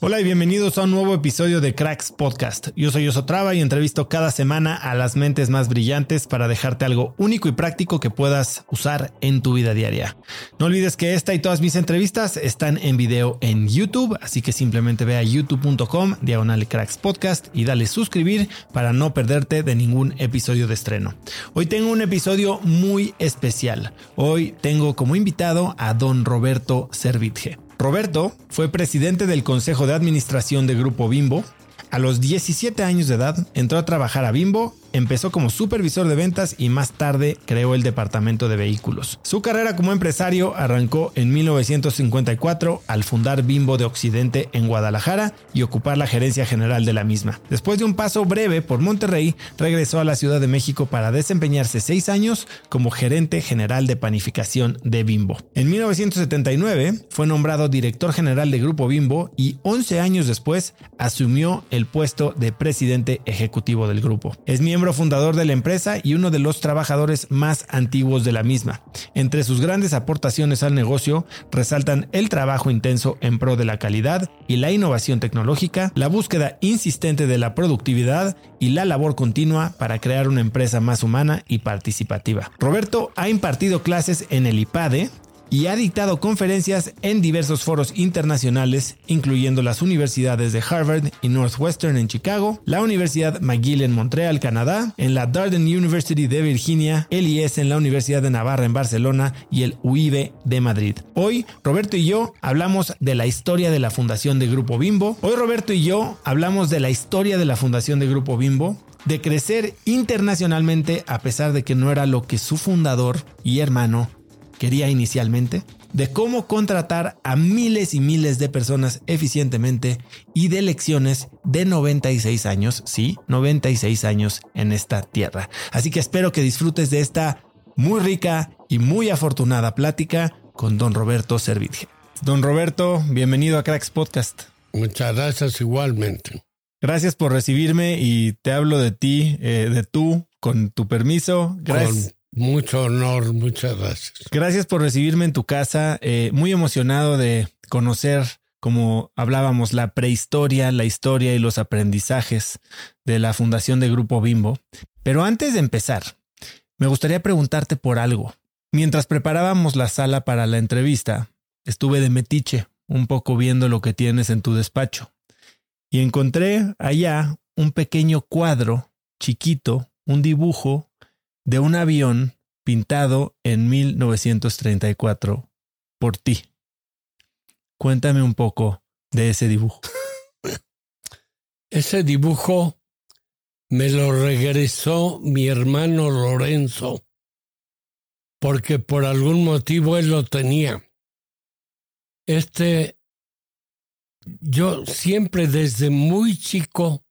Hola y bienvenidos a un nuevo episodio de Cracks Podcast. Yo soy Osotrava y entrevisto cada semana a las mentes más brillantes para dejarte algo único y práctico que puedas usar en tu vida diaria. No olvides que esta y todas mis entrevistas están en video en YouTube, así que simplemente ve a youtube.com diagonal Cracks Podcast y dale suscribir para no perderte de ningún episodio de estreno. Hoy tengo un episodio muy especial. Hoy tengo como invitado a don Roberto Servitje. Roberto fue presidente del Consejo de Administración de Grupo Bimbo. A los 17 años de edad entró a trabajar a Bimbo Empezó como supervisor de ventas y más tarde creó el departamento de vehículos. Su carrera como empresario arrancó en 1954 al fundar Bimbo de Occidente en Guadalajara y ocupar la gerencia general de la misma. Después de un paso breve por Monterrey, regresó a la Ciudad de México para desempeñarse seis años como gerente general de panificación de Bimbo. En 1979 fue nombrado director general de Grupo Bimbo y 11 años después asumió el puesto de presidente ejecutivo del grupo. Es miembro fundador de la empresa y uno de los trabajadores más antiguos de la misma. Entre sus grandes aportaciones al negocio resaltan el trabajo intenso en pro de la calidad y la innovación tecnológica, la búsqueda insistente de la productividad y la labor continua para crear una empresa más humana y participativa. Roberto ha impartido clases en el IPADE, y ha dictado conferencias en diversos foros internacionales, incluyendo las universidades de Harvard y Northwestern en Chicago, la Universidad McGill en Montreal, Canadá, en la Darden University de Virginia, el IES en la Universidad de Navarra en Barcelona y el UIB de Madrid. Hoy, Roberto y yo hablamos de la historia de la fundación de Grupo Bimbo. Hoy, Roberto y yo hablamos de la historia de la fundación de Grupo Bimbo, de crecer internacionalmente a pesar de que no era lo que su fundador y hermano quería inicialmente, de cómo contratar a miles y miles de personas eficientemente y de lecciones de 96 años, sí, 96 años en esta tierra. Así que espero que disfrutes de esta muy rica y muy afortunada plática con don Roberto Servitje. Don Roberto, bienvenido a Cracks Podcast. Muchas gracias igualmente. Gracias por recibirme y te hablo de ti, eh, de tú, con tu permiso. Gracias. Mucho honor, muchas gracias. Gracias por recibirme en tu casa. Eh, muy emocionado de conocer, como hablábamos, la prehistoria, la historia y los aprendizajes de la fundación de Grupo Bimbo. Pero antes de empezar, me gustaría preguntarte por algo. Mientras preparábamos la sala para la entrevista, estuve de metiche, un poco viendo lo que tienes en tu despacho. y encontré allá un pequeño cuadro chiquito, un dibujo de un avión pintado en 1934 por ti. Cuéntame un poco de ese dibujo. Ese dibujo me lo regresó mi hermano Lorenzo, porque por algún motivo él lo tenía. Este, yo siempre desde muy chico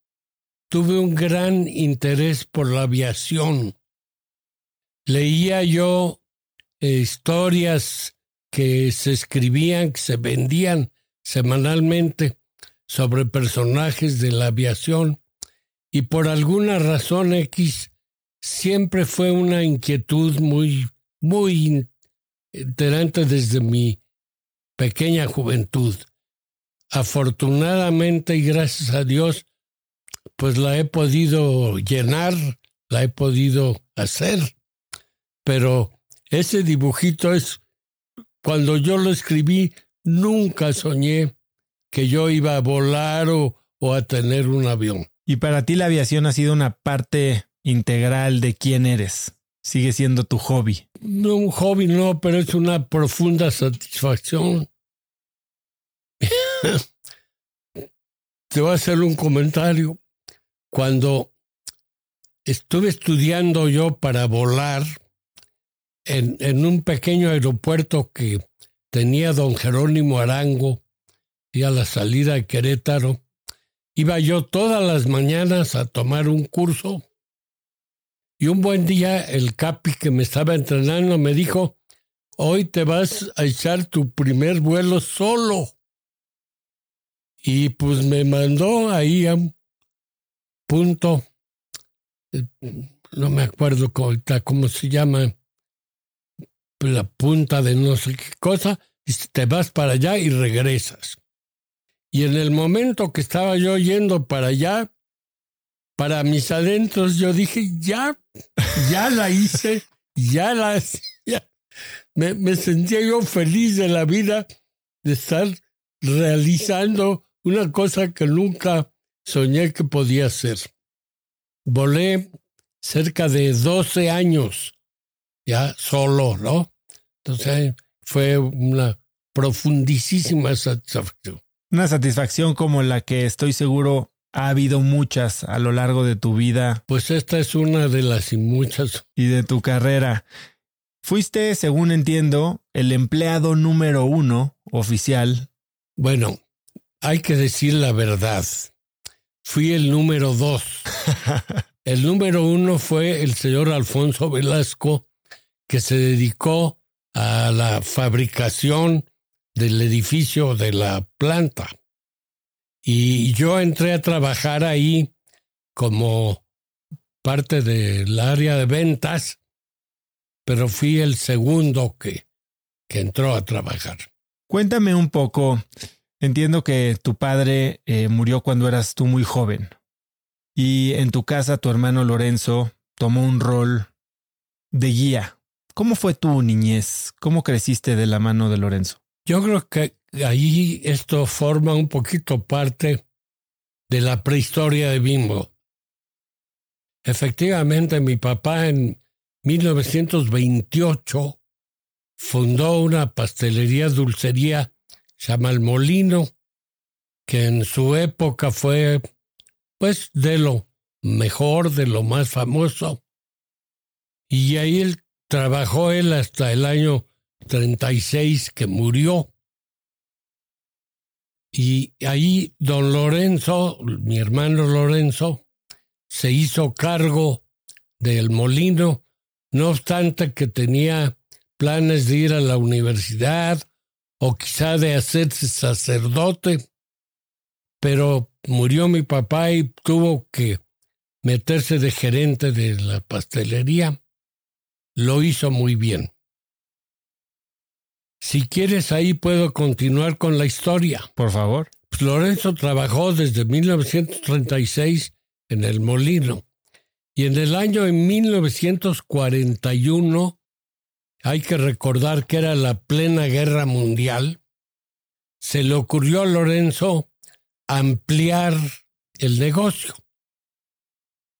tuve un gran interés por la aviación. Leía yo eh, historias que se escribían, que se vendían semanalmente sobre personajes de la aviación y por alguna razón X siempre fue una inquietud muy, muy enterante desde mi pequeña juventud. Afortunadamente y gracias a Dios, pues la he podido llenar, la he podido hacer. Pero ese dibujito es, cuando yo lo escribí, nunca soñé que yo iba a volar o, o a tener un avión. Y para ti la aviación ha sido una parte integral de quién eres. Sigue siendo tu hobby. No, un hobby no, pero es una profunda satisfacción. Te voy a hacer un comentario. Cuando estuve estudiando yo para volar en, un pequeño aeropuerto que tenía don Jerónimo Arango y a la salida de Querétaro, Iba yo todas las mañanas a tomar un curso y un buen día el capi que me estaba entrenando me dijo, hoy te vas a echar tu primer vuelo solo. Y pues me mandó ahí a un punto, no me acuerdo cómo, cómo se llama, la punta de no sé qué cosa, y te vas para allá y regresas. Y en el momento que estaba yo yendo para allá, para mis adentros, yo dije, ya, ya la hice, ya la... Ya. Me, me sentía yo feliz de la vida de estar realizando una cosa que nunca soñé que podía hacer. Volé cerca de 12 años, ya solo, ¿no? Entonces fue una profundísima satisfacción. Una satisfacción como la que estoy seguro ha habido muchas a lo largo de tu vida. Pues esta es una de las y muchas. Y de tu carrera. Fuiste, según entiendo, el empleado número uno oficial. Bueno, hay que decir la verdad. Fui el número dos. el número uno fue el señor Alfonso Velasco, que se dedicó a la fabricación del edificio de la planta. Y yo entré a trabajar ahí como parte del área de ventas, pero fui el segundo que, que entró a trabajar. Cuéntame un poco. Entiendo que tu padre eh, murió cuando eras tú muy joven. Y en tu casa tu hermano Lorenzo tomó un rol de guía. ¿Cómo fue tu niñez? ¿Cómo creciste de la mano de Lorenzo? Yo creo que ahí esto forma un poquito parte de la prehistoria de Bimbo. Efectivamente, mi papá en 1928 fundó una pastelería dulcería, se llama El Molino, que en su época fue, pues, de lo mejor, de lo más famoso. Y ahí él trabajó él hasta el año 36 que murió. Y ahí don Lorenzo, mi hermano Lorenzo, se hizo cargo del molino, no obstante que tenía planes de ir a la universidad o quizá de hacerse sacerdote, pero murió mi papá y tuvo que meterse de gerente de la pastelería. Lo hizo muy bien. Si quieres, ahí puedo continuar con la historia. Por favor. Lorenzo trabajó desde 1936 en el molino y en el año 1941 hay que recordar que era la plena guerra mundial. Se le ocurrió a Lorenzo ampliar el negocio.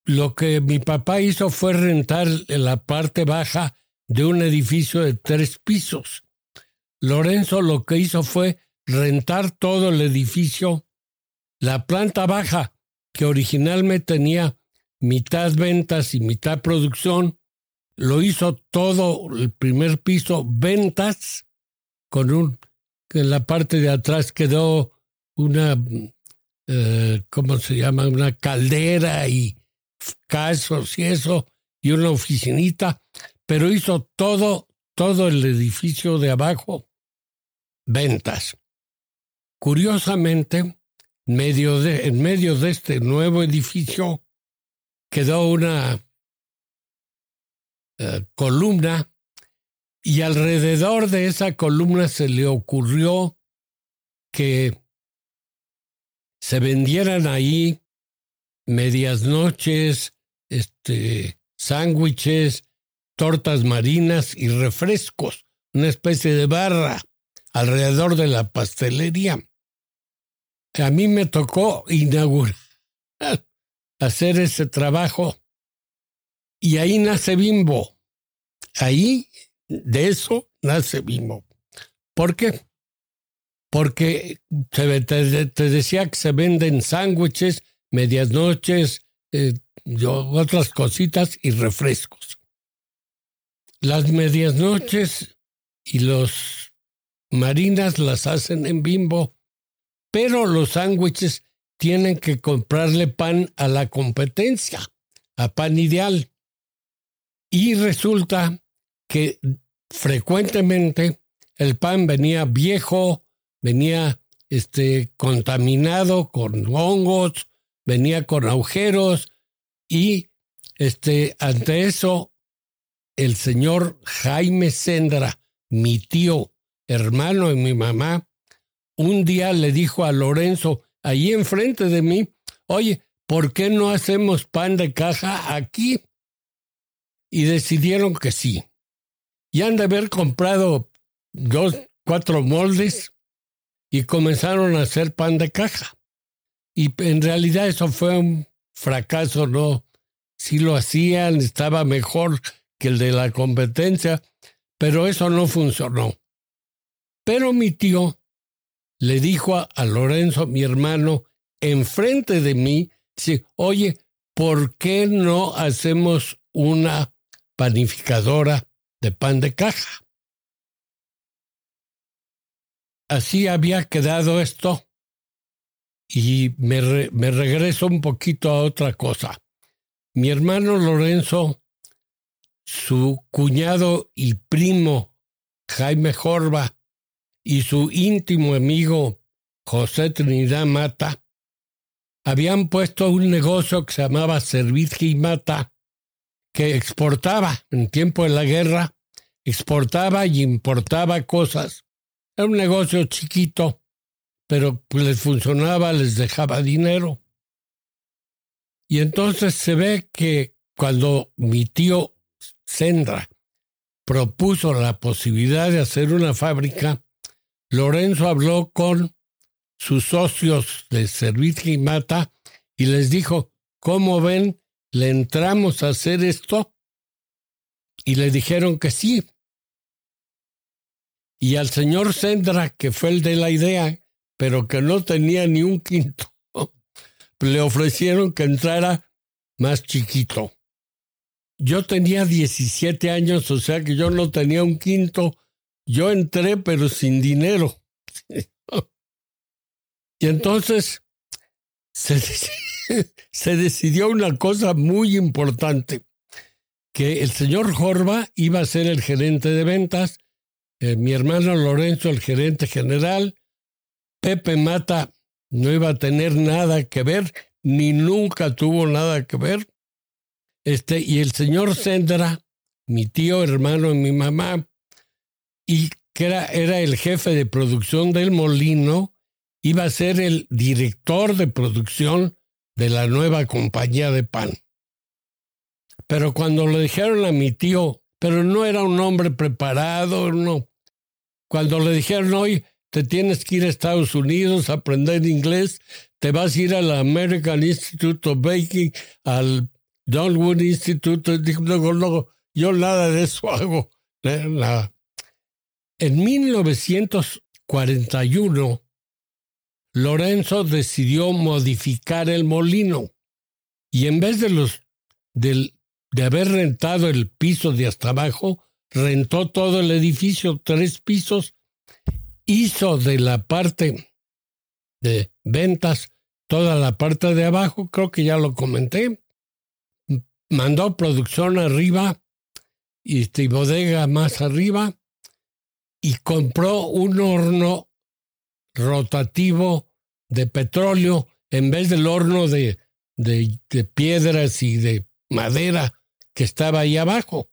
Lo que mi papá hizo fue rentar la parte baja de un edificio de tres pisos. Lorenzo lo que hizo fue rentar todo el edificio, la planta baja, que originalmente tenía mitad ventas y mitad producción, lo hizo todo el primer piso ventas, con un, en la parte de atrás quedó una, eh, ¿cómo se llama? Una caldera y casos y eso, y una oficinita, pero hizo todo, todo el edificio de abajo ventas. Curiosamente, en medio de este nuevo edificio quedó una eh, columna y alrededor de esa columna se le ocurrió que se vendieran ahí medias noches, este, sándwiches, tortas marinas y refrescos, una especie de barra alrededor de la pastelería. A mí me tocó inaugurar, hacer ese trabajo y ahí nace Bimbo. Ahí, de eso, nace Bimbo. ¿Por qué? Porque te, decía que se venden sándwiches, medias noches, eh, otras cositas y refrescos. Las medias noches y los marinas las hacen en bimbo, pero los sándwiches tienen que comprarle pan a la competencia, a pan ideal. Y resulta que frecuentemente el pan venía viejo, venía este, contaminado con hongos, venía con agujeros y este, ante eso el señor Jaime Sendra, mi tío, hermano de mi mamá, un día le dijo a Lorenzo, ahí enfrente de mí, oye, ¿por qué no hacemos pan de caja aquí? Y decidieron que sí. Y han de haber comprado dos, cuatro moldes y comenzaron a hacer pan de caja. Y en realidad eso fue un fracaso, ¿no? Si lo hacían, estaba mejor que el de la competencia, pero eso no funcionó. Pero mi tío le dijo a, Lorenzo, mi hermano, enfrente de mí, dice, oye, ¿por qué no hacemos una panificadora de pan de caja? Así había quedado esto y me, me regreso un poquito a otra cosa. Mi hermano Lorenzo, su cuñado y primo Jaime Jorba, y su íntimo amigo José Trinidad Mata habían puesto un negocio que se llamaba Servicio y Mata, que exportaba en tiempo de la guerra, exportaba y importaba cosas. Era un negocio chiquito, pero pues les funcionaba, les dejaba dinero. Y entonces se ve que cuando mi tío Sendra propuso la posibilidad de hacer una fábrica, Lorenzo habló con sus socios de Servicio y Mata y les dijo, ¿cómo ven? ¿Le entramos a hacer esto? Y le dijeron que sí. Y al señor Sendra, que fue el de la idea, pero que no tenía ni un quinto, le ofrecieron que entrara más chiquito. Yo tenía 17 años, o sea que yo no tenía un quinto yo entré pero sin dinero. y entonces se, se, decidió una cosa muy importante, que el señor Jorba iba a ser el gerente de ventas, eh, mi hermano Lorenzo el gerente general, Pepe Mata no iba a tener nada que ver, ni nunca tuvo nada que ver. Este, y el señor Sendra, mi tío, hermano de mi mamá, y que era, era el jefe de producción del molino, iba a ser el director de producción de la nueva compañía de pan. Pero cuando le dijeron a mi tío, pero no era un hombre preparado, no. Cuando le dijeron, hoy te tienes que ir a Estados Unidos a aprender inglés, te vas a ir al American Institute of Baking, al Donwood Institute. Luego, luego, yo nada de eso hago. En 1941, Lorenzo decidió modificar el molino y en vez de los de haber rentado el piso de hasta abajo, rentó todo el edificio, tres pisos, hizo de la parte de ventas toda la parte de abajo, creo que ya lo comenté, mandó producción arriba y bodega más arriba y compró un horno rotativo de petróleo en vez del horno de, de, piedras y de madera que estaba ahí abajo.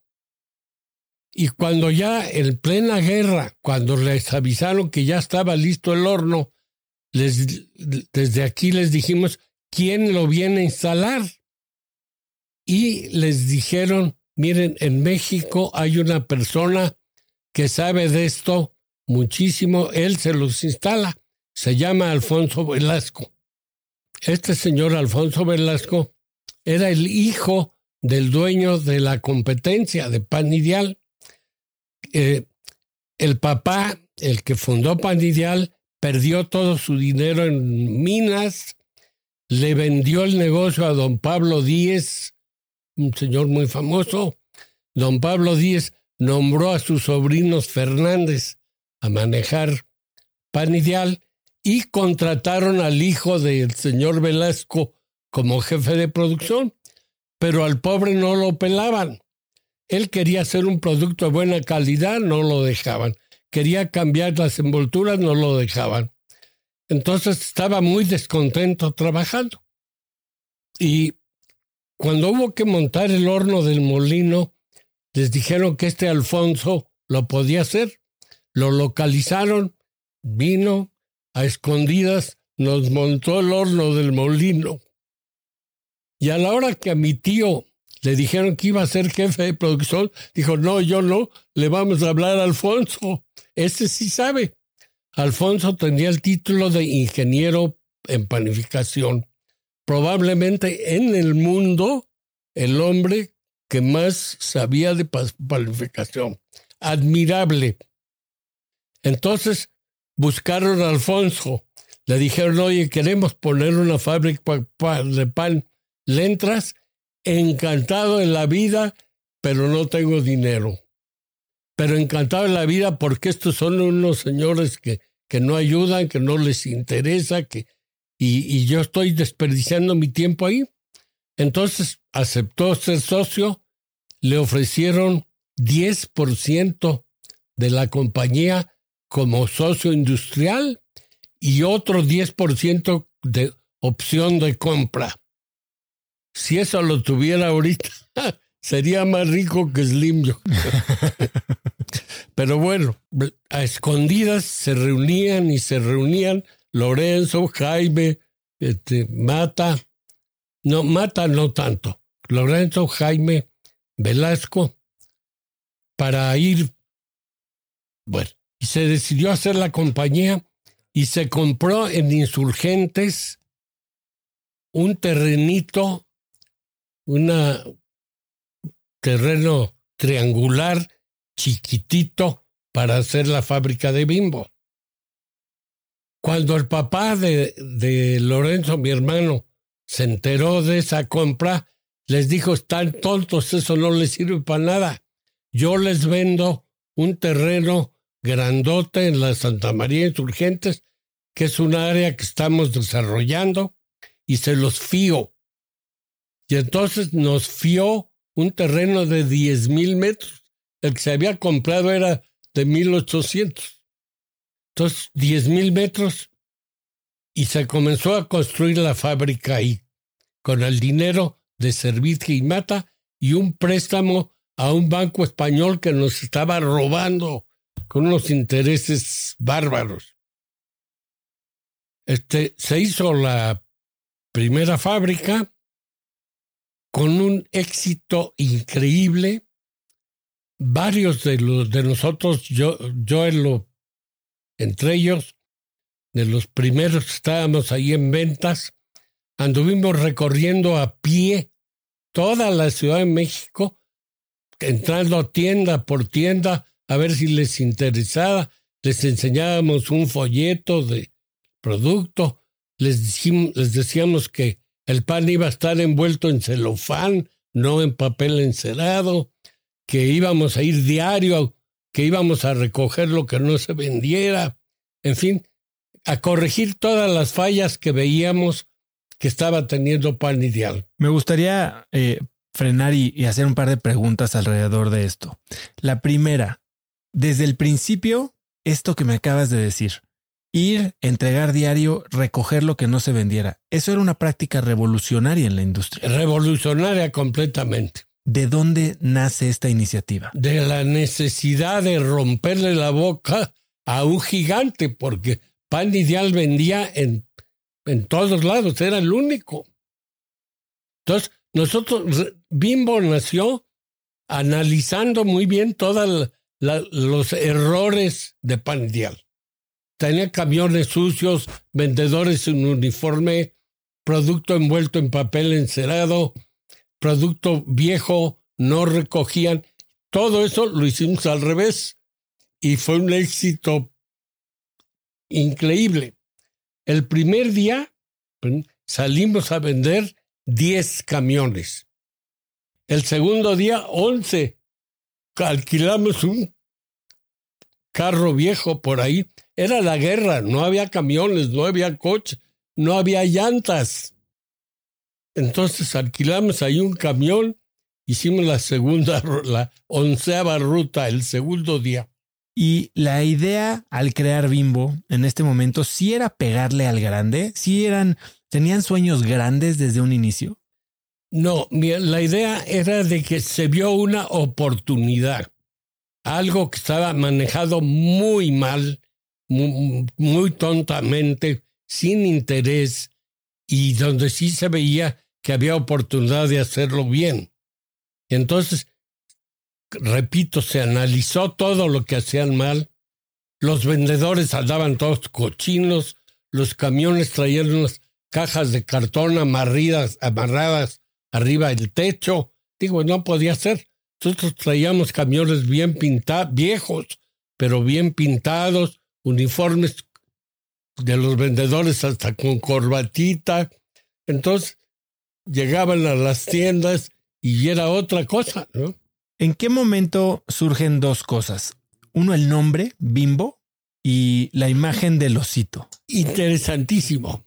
Y cuando ya en plena guerra, cuando les avisaron que ya estaba listo el horno, desde aquí les dijimos, ¿quién lo viene a instalar? Y les dijeron, miren, en México hay una persona que sabe de esto muchísimo, él se los instala. Se llama Alfonso Velasco. Este señor Alfonso Velasco era el hijo del dueño de la competencia de Pan Ideal. Eh, el papá, el que fundó Pan Ideal, perdió todo su dinero en minas, le vendió el negocio a don Pablo Díez, un señor muy famoso. Don Pablo Díez nombró a sus sobrinos Fernández a manejar Pan Ideal y contrataron al hijo del señor Velasco como jefe de producción, pero al pobre no lo pelaban. Él quería hacer un producto de buena calidad, no lo dejaban. Quería cambiar las envolturas, no lo dejaban. Entonces estaba muy descontento trabajando. Y cuando hubo que montar el horno del molino, les dijeron que este Alfonso lo podía hacer. Lo localizaron, vino a escondidas, nos montó el horno del molino. Y a la hora que a mi tío le dijeron que iba a ser jefe de producción, dijo, no, yo no, le vamos a hablar a Alfonso. Ese sí sabe. Alfonso tenía el título de ingeniero en panificación. Probablemente en el mundo el hombre que más sabía de panificación. Admirable. Entonces buscaron a Alfonso. Le dijeron, oye, queremos poner una fábrica de pan. ¿Le entras? Encantado en la vida, pero no tengo dinero pero encantado en la vida porque estos son unos señores que, que no ayudan, que no les interesa, que, y, yo estoy desperdiciando mi tiempo ahí. Entonces aceptó ser socio, le ofrecieron 10% de la compañía como socio industrial y otro 10% de opción de compra. Si eso lo tuviera ahorita, sería más rico que Slim. Pero bueno, a escondidas se reunían y se reunían Lorenzo, Jaime, este, Mata, no, Mata no tanto, Lorenzo, Jaime, Velasco, para ir, bueno, y se decidió hacer la compañía y se compró en Insurgentes un terrenito, un terreno triangular chiquitito para hacer la fábrica de bimbo. Cuando el papá de, de Lorenzo, mi hermano, se enteró de esa compra, les dijo, están tontos, eso no les sirve para nada. Yo les vendo un terreno grandote en la Santa María Insurgentes, que es un área que estamos desarrollando, y se los fío. Y entonces nos fió un terreno de diez mil metros el que se había comprado era de 1800. Entonces, 10 mil metros y se comenzó a construir la fábrica ahí, con el dinero de Servicio y Mata y un préstamo a un banco español que nos estaba robando con unos intereses bárbaros. Este, se hizo la primera fábrica con un éxito increíble. Varios de los de nosotros, yo, yo en lo, entre ellos, de los primeros que estábamos ahí en ventas, anduvimos recorriendo a pie toda la Ciudad de México, entrando tienda por tienda a ver si les interesaba, les enseñábamos un folleto de producto, les, les decíamos que el pan iba a estar envuelto en celofán, no en papel encerado, que íbamos a ir diario, que íbamos a recoger lo que no se vendiera, en fin, a corregir todas las fallas que veíamos que estaba teniendo Pan Ideal. Me gustaría eh, frenar y, hacer un par de preguntas alrededor de esto. La primera, desde el principio, esto que me acabas de decir, ir, entregar diario, recoger lo que no se vendiera, eso era una práctica revolucionaria en la industria. Revolucionaria completamente. ¿De dónde nace esta iniciativa? De la necesidad de romperle la boca a un gigante, porque Pan Ideal vendía en, en todos lados, era el único. Entonces, nosotros, Bimbo nació analizando muy bien todos los errores de Pan Ideal. Tenía camiones sucios, vendedores en uniforme, producto envuelto en papel encerado, producto viejo, no recogían. Todo eso lo hicimos al revés y fue un éxito increíble. El primer día salimos a vender 10 camiones. El segundo día, 11. Alquilamos un carro viejo por ahí. Era la guerra, no había camiones, no había coches, no había llantas. Entonces alquilamos ahí un camión, hicimos la segunda, la onceava ruta el segundo día. Y la idea al crear Bimbo en este momento sí era pegarle al grande, sí eran, tenían sueños grandes desde un inicio. No, la idea era de que se vio una oportunidad, algo que estaba manejado muy mal, muy, tontamente, sin interés, y donde sí se veía que había oportunidad de hacerlo bien. Entonces, repito, se analizó todo lo que hacían mal. Los vendedores andaban todos cochinos, los camiones traían unas cajas de cartón amarradas, amarradas arriba del techo. Digo, no podía ser. Nosotros traíamos camiones bien pintados, viejos, pero bien pintados, uniformes de los vendedores hasta con corbatita. Entonces, llegaban a las tiendas y era otra cosa, ¿no? ¿En qué momento surgen dos cosas? Uno, el nombre, Bimbo, y la imagen del osito. Interesantísimo.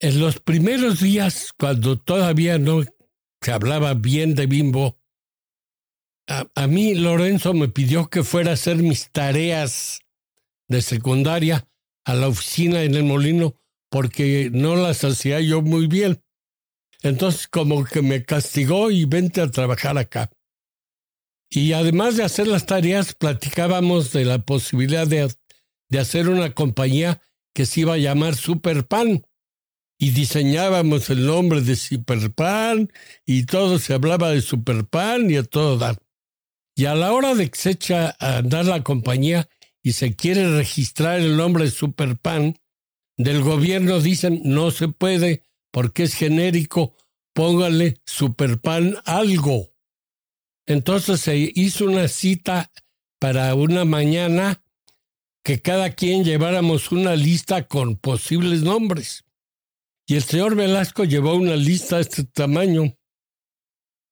En los primeros días, cuando todavía no se hablaba bien de Bimbo, a, a, mí Lorenzo me pidió que fuera a hacer mis tareas de secundaria a la oficina en el molino porque no las hacía yo muy bien. Entonces como que me castigó y vente a trabajar acá. Y además de hacer las tareas, platicábamos de la posibilidad de, de hacer una compañía que se iba a llamar Superpan. Y diseñábamos el nombre de Superpan y todo se hablaba de Superpan y a todo dar. Y a la hora de que se echa a andar la compañía y se quiere registrar el nombre Superpan, del gobierno dicen no se puede porque es genérico, póngale Superpan algo. Entonces se hizo una cita para una mañana que cada quien lleváramos una lista con posibles nombres. Y el señor Velasco llevó una lista de este tamaño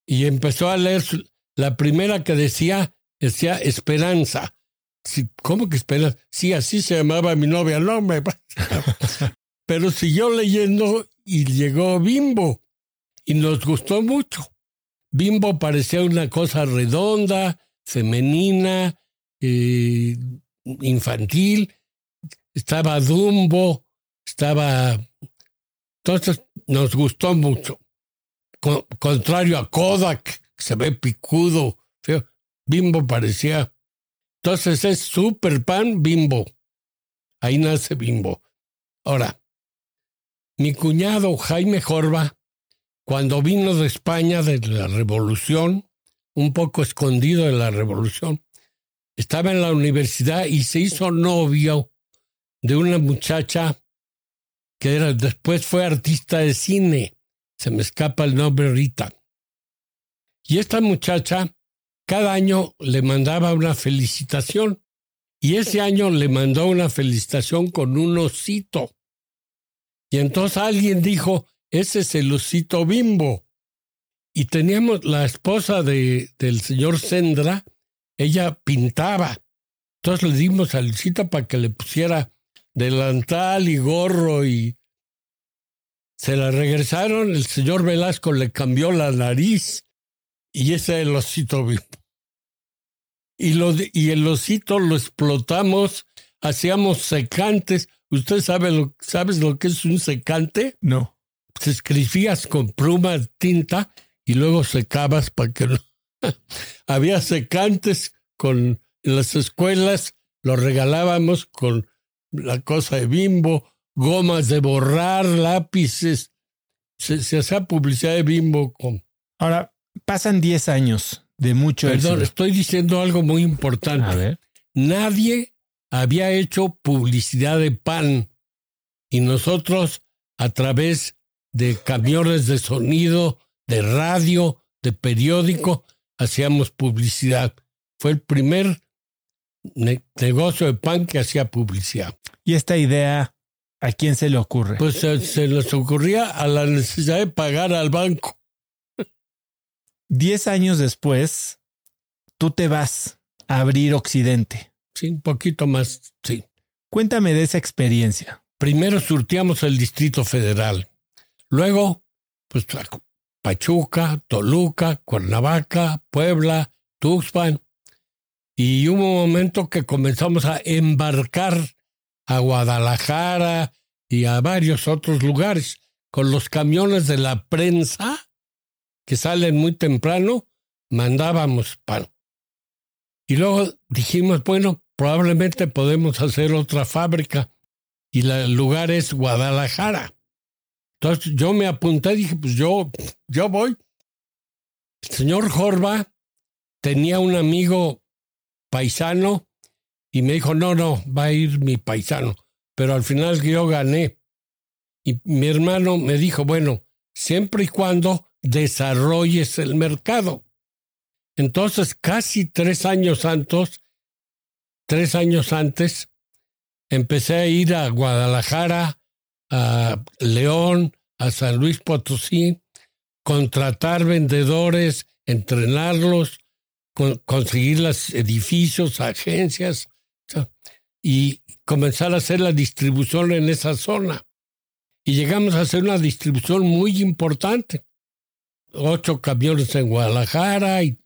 y empezó a leer la primera que decía, decía Esperanza. ¿Cómo que Esperanza? Sí, así se llamaba mi novia, no me... Pero siguió leyendo y llegó Bimbo y nos gustó mucho. Bimbo parecía una cosa redonda, femenina, eh, infantil. Estaba Dumbo, estaba... Entonces nos gustó mucho. contrario a Kodak, que se ve picudo, feo. Bimbo parecía. Entonces es Super Pan Bimbo. Ahí nace Bimbo. Ahora, mi cuñado Jaime Jorba, cuando vino de España de la Revolución, un poco escondido de la Revolución, estaba en la universidad y se hizo novio de una muchacha que era, después fue artista de cine. Se me escapa el nombre Rita. Y esta muchacha cada año le mandaba una felicitación. Y ese año le mandó una felicitación con un osito. Y entonces alguien dijo, ese es el osito bimbo. Y teníamos la esposa de, del señor Sendra, ella pintaba. Entonces le dimos a Lucita para que le pusiera delantal y gorro y se la regresaron. El señor Velasco le cambió la nariz y ese es el osito bimbo. Y, lo, y el osito lo explotamos, hacíamos secantes. ¿Usted sabe lo, sabes lo que es un secante? No. Se escribías con pluma tinta y luego secabas para que no. Había secantes con en las escuelas, lo regalábamos con la cosa de bimbo, gomas de borrar, lápices. Se, hacía publicidad de bimbo con. Ahora, pasan 10 años de mucho Perdón, estoy diciendo algo muy importante. A ver. Nadie había hecho publicidad de pan y nosotros a través de camiones de sonido, de radio, de periódico, hacíamos publicidad. Fue el primer negocio de pan que hacía publicidad. ¿Y esta idea a quién se le ocurre? Pues se, les ocurría a la necesidad de pagar al banco. Diez años después, tú te vas a abrir Occidente. Sí, un poquito más, sí. Cuéntame de esa experiencia. Primero surtíamos el Distrito Federal. Luego, pues Pachuca, Toluca, Cuernavaca, Puebla, Tuxpan. Y hubo un momento que comenzamos a embarcar a Guadalajara y a varios otros lugares con los camiones de la prensa que salen muy temprano, mandábamos pan. Y luego dijimos, bueno, probablemente podemos hacer otra fábrica y el lugar es Guadalajara. Entonces yo me apunté dije, pues yo, yo voy. El señor Jorba tenía un amigo paisano y me dijo, no, no, va a ir mi paisano. Pero al final yo gané. Y mi hermano me dijo, bueno, siempre y cuando desarrolles el mercado. Entonces, casi tres años antes, tres años antes, empecé a ir a Guadalajara, a León, a San Luis Potosí, contratar vendedores, entrenarlos, conseguir los edificios, agencias y comenzar a hacer la distribución en esa zona. Y llegamos a hacer una distribución muy importante. Ocho camiones en Guadalajara y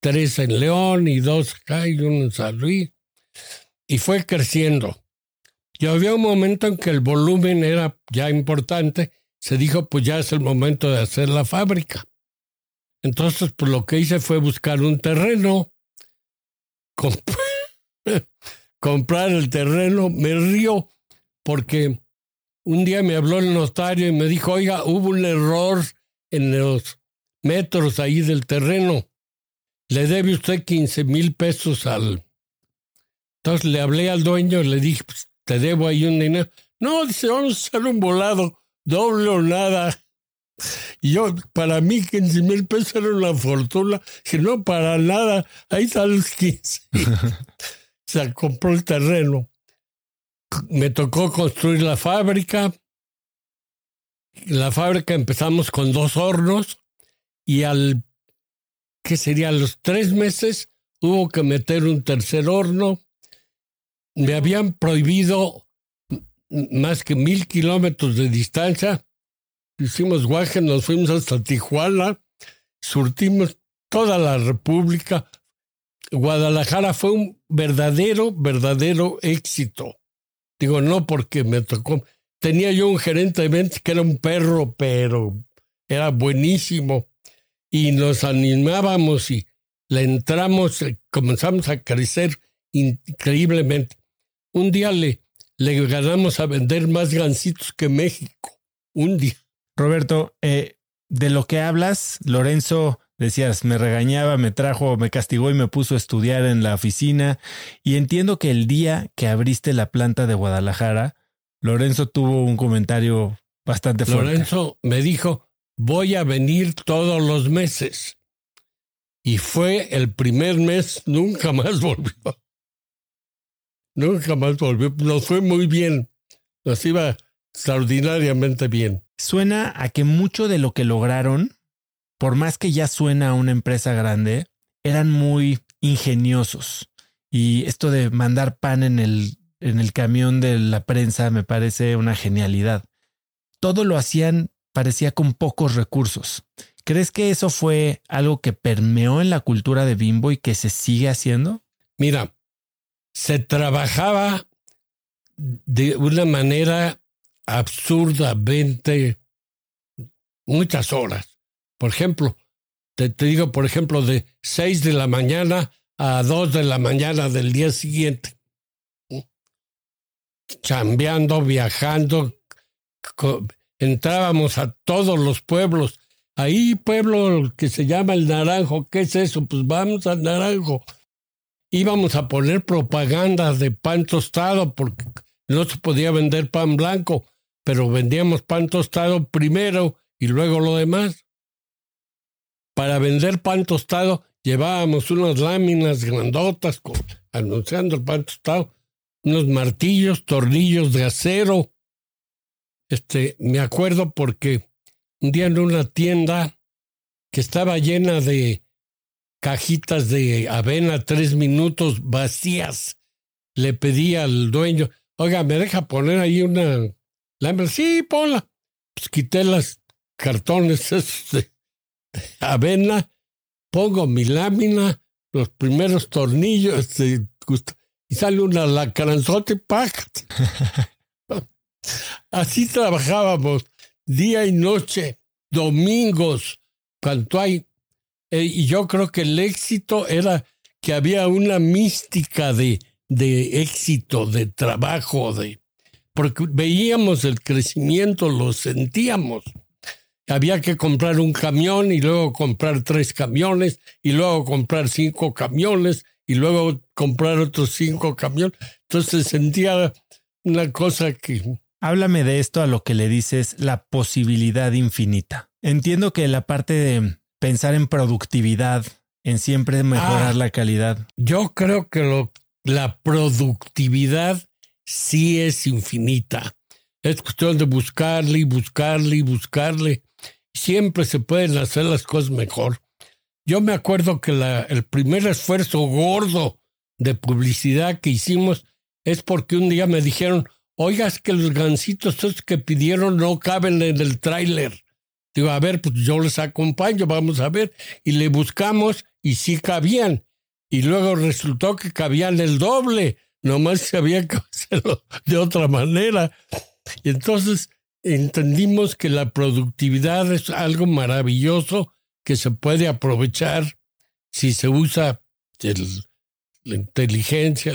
tres en León y dos acá y uno en San Luis. Y fue creciendo. Y había un momento en que el volumen era ya importante. Se dijo, pues ya es el momento de hacer la fábrica. Entonces, pues lo que hice fue buscar un terreno, comprar el terreno. Me río porque un día me habló el notario y me dijo, oiga, hubo un error en los metros ahí del terreno. Le debe usted 15 mil pesos al... Entonces le hablé al dueño le dije, pues, te debo ahí un dinero. No, dice, vamos a hacer un volado, doble o nada. Y yo, para mí, 15 mil pesos era una fortuna. Que no, para nada. Ahí están los 15. Se compró el terreno. Me tocó construir la fábrica. La fábrica empezamos con dos hornos y al, ¿qué sería? A los tres meses hubo que meter un tercer horno. Me habían prohibido más que mil kilómetros de distancia hicimos guaje, nos fuimos hasta Tijuana, surtimos toda la República. Guadalajara fue un verdadero, verdadero éxito. Digo, no porque me tocó. Tenía yo un gerente de ventas que era un perro, pero era buenísimo. Y nos animábamos y le entramos, eh, comenzamos a crecer increíblemente. Un día le, le ganamos a vender más gancitos que México. Un día. Roberto, eh, de lo que hablas, Lorenzo Decías, me regañaba, me trajo, me castigó y me puso a estudiar en la oficina. Y entiendo que el día que abriste la planta de Guadalajara, Lorenzo tuvo un comentario bastante fuerte. Lorenzo me dijo, voy a venir todos los meses. Y fue el primer mes, nunca más volvió. Nunca más volvió. Nos fue muy bien. Nos iba extraordinariamente bien. Suena a que mucho de lo que lograron por más que ya suena a una empresa grande, eran muy ingeniosos. Y esto de mandar pan en el, en el camión de la prensa me parece una genialidad. Todo lo hacían, parecía con pocos recursos. ¿Crees que eso fue algo que permeó en la cultura de Bimbo y que se sigue haciendo? Mira, se trabajaba de una manera absurdamente muchas horas. Por ejemplo, te, digo, por ejemplo, de 6 de la mañana a 2 de la mañana del día siguiente. Chambeando, viajando, entrábamos a todos los pueblos. Ahí pueblo que se llama el Naranjo, ¿qué es eso? Pues vamos al Naranjo. Íbamos a poner propaganda de pan tostado porque no se podía vender pan blanco, pero vendíamos pan tostado primero y luego lo demás. Para vender pan tostado llevábamos unas láminas grandotas anunciando el pan tostado, unos martillos, tornillos de acero. Este, me acuerdo porque un día en una tienda que estaba llena de cajitas de avena tres minutos vacías, le pedí al dueño, oiga, ¿me deja poner ahí una lámina? Sí, ponla. Pues quité las cartones esos de avena, pongo mi lámina, los primeros tornillos este, y sale una lacranzote y Así trabajábamos día y noche, domingos, cuando hay. Eh, y yo creo que el éxito era que había una mística de, de éxito, de trabajo, de porque veíamos el crecimiento, lo sentíamos había que comprar un camión y luego comprar tres camiones y luego comprar cinco camiones y luego comprar otros cinco camiones. Entonces sentía una cosa que... Háblame de esto a lo que le dices la posibilidad infinita. Entiendo que la parte de pensar en productividad, en siempre mejorar ah, la calidad. Yo creo que lo, la productividad sí es infinita. Es cuestión de buscarle y buscarle y buscarle siempre se pueden hacer las cosas mejor. Yo me acuerdo que la, el primer esfuerzo gordo de publicidad que hicimos es porque un día me dijeron, oigas que los gancitos que pidieron no caben en el tráiler. Digo, a ver, pues yo les acompaño, vamos a ver. Y le buscamos y sí cabían. Y luego resultó que cabían el doble. Nomás se había que hacerlo de otra manera. Y entonces entendimos que la productividad es algo maravilloso que se puede aprovechar si se usa la inteligencia.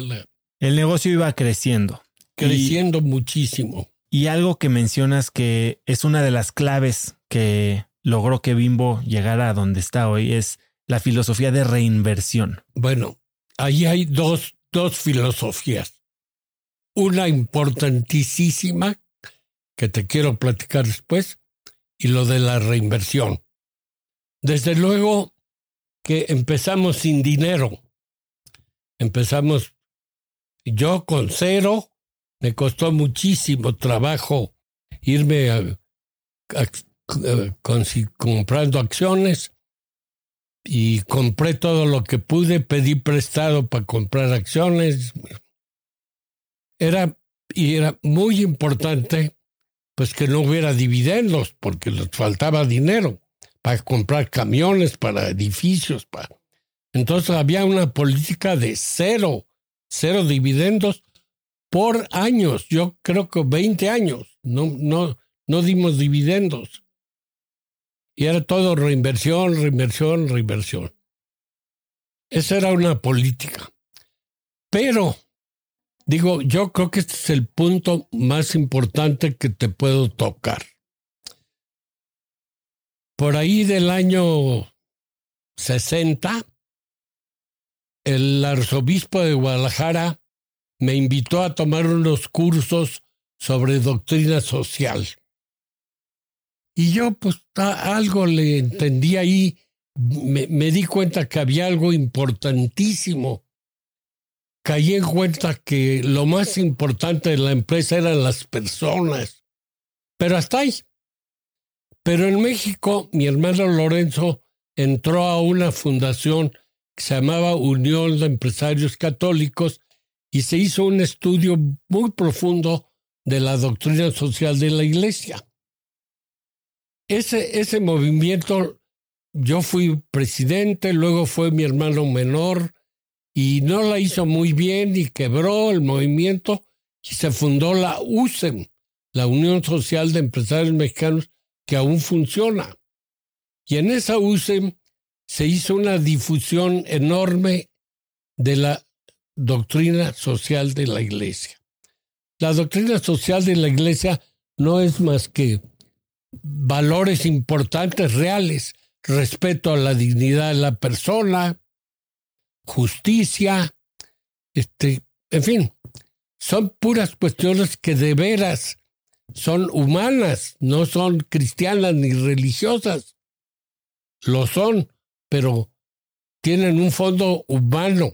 El negocio iba creciendo. Creciendo muchísimo. Y algo que mencionas que es una de las claves que logró que Bimbo llegara a donde está hoy es la filosofía de reinversión. Bueno, ahí hay dos, dos filosofías. Una importantísima que te quiero platicar después, y lo de la reinversión. Desde luego que empezamos sin dinero. Empezamos yo con cero, me costó muchísimo trabajo irme comprando acciones y compré todo lo que pude, pedí prestado para comprar acciones. Era, y era muy importante pues que no hubiera dividendos porque les faltaba dinero para comprar camiones, para edificios. Para... Entonces había una política de cero, cero dividendos por años. Yo creo que 20 años. No, no, no dimos dividendos. Y era todo reinversión, reinversión, reinversión. Esa era una política. Pero Digo, yo creo que este es el punto más importante que te puedo tocar. Por ahí del año 60, el arzobispo de Guadalajara me invitó a tomar unos cursos sobre doctrina social. Y yo pues algo le entendí ahí, me, di cuenta que había algo importantísimo. Caí en cuenta que lo más importante de la empresa eran las personas. Pero hasta ahí. Pero en México, mi hermano Lorenzo entró a una fundación que se llamaba Unión de Empresarios Católicos y se hizo un estudio muy profundo de la doctrina social de la Iglesia. Ese, ese movimiento, yo fui presidente, luego fue mi hermano menor y no la hizo muy bien y quebró el movimiento y se fundó la USEM, la Unión Social de Empresarios Mexicanos, que aún funciona. Y en esa USEM se hizo una difusión enorme de la doctrina social de la Iglesia. La doctrina social de la Iglesia no es más que valores importantes, reales, respeto a la dignidad de la persona, justicia, este, en fin, son puras cuestiones que de veras son humanas, no son cristianas ni religiosas. Lo son, pero tienen un fondo humano.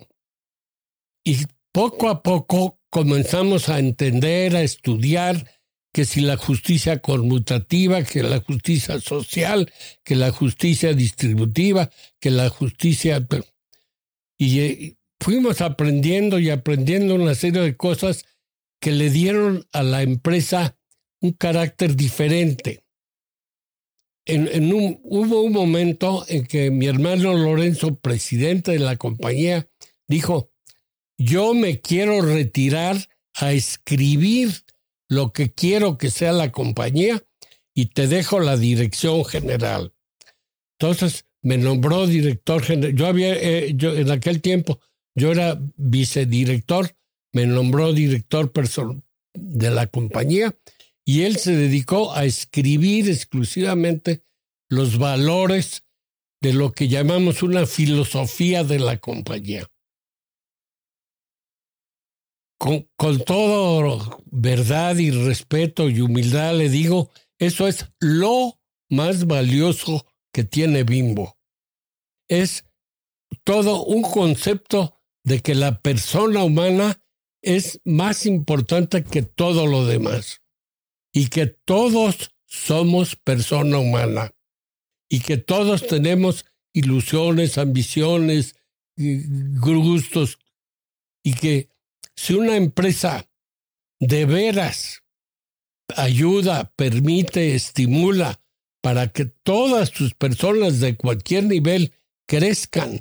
Y poco a poco comenzamos a entender, a estudiar que si la justicia conmutativa, que la justicia social, que la justicia distributiva, que la justicia... Y eh, fuimos aprendiendo y aprendiendo una serie de cosas que le dieron a la empresa un carácter diferente. En, hubo un momento en que mi hermano Lorenzo, presidente de la compañía, dijo, yo me quiero retirar a escribir lo que quiero que sea la compañía y te dejo la dirección general. Entonces me nombró director general. Yo había, eh, yo en aquel tiempo, yo era vicedirector, me nombró director de la compañía y él se dedicó a escribir exclusivamente los valores de lo que llamamos una filosofía de la compañía con, con todo verdad y respeto y humildad le digo, eso es lo más valioso que tiene Bimbo. Es todo un concepto de que la persona humana es más importante que todo lo demás y que todos somos persona humana y que todos tenemos ilusiones, ambiciones, gustos y que si una empresa de veras ayuda, permite, estimula para que todas sus personas de cualquier nivel crezcan,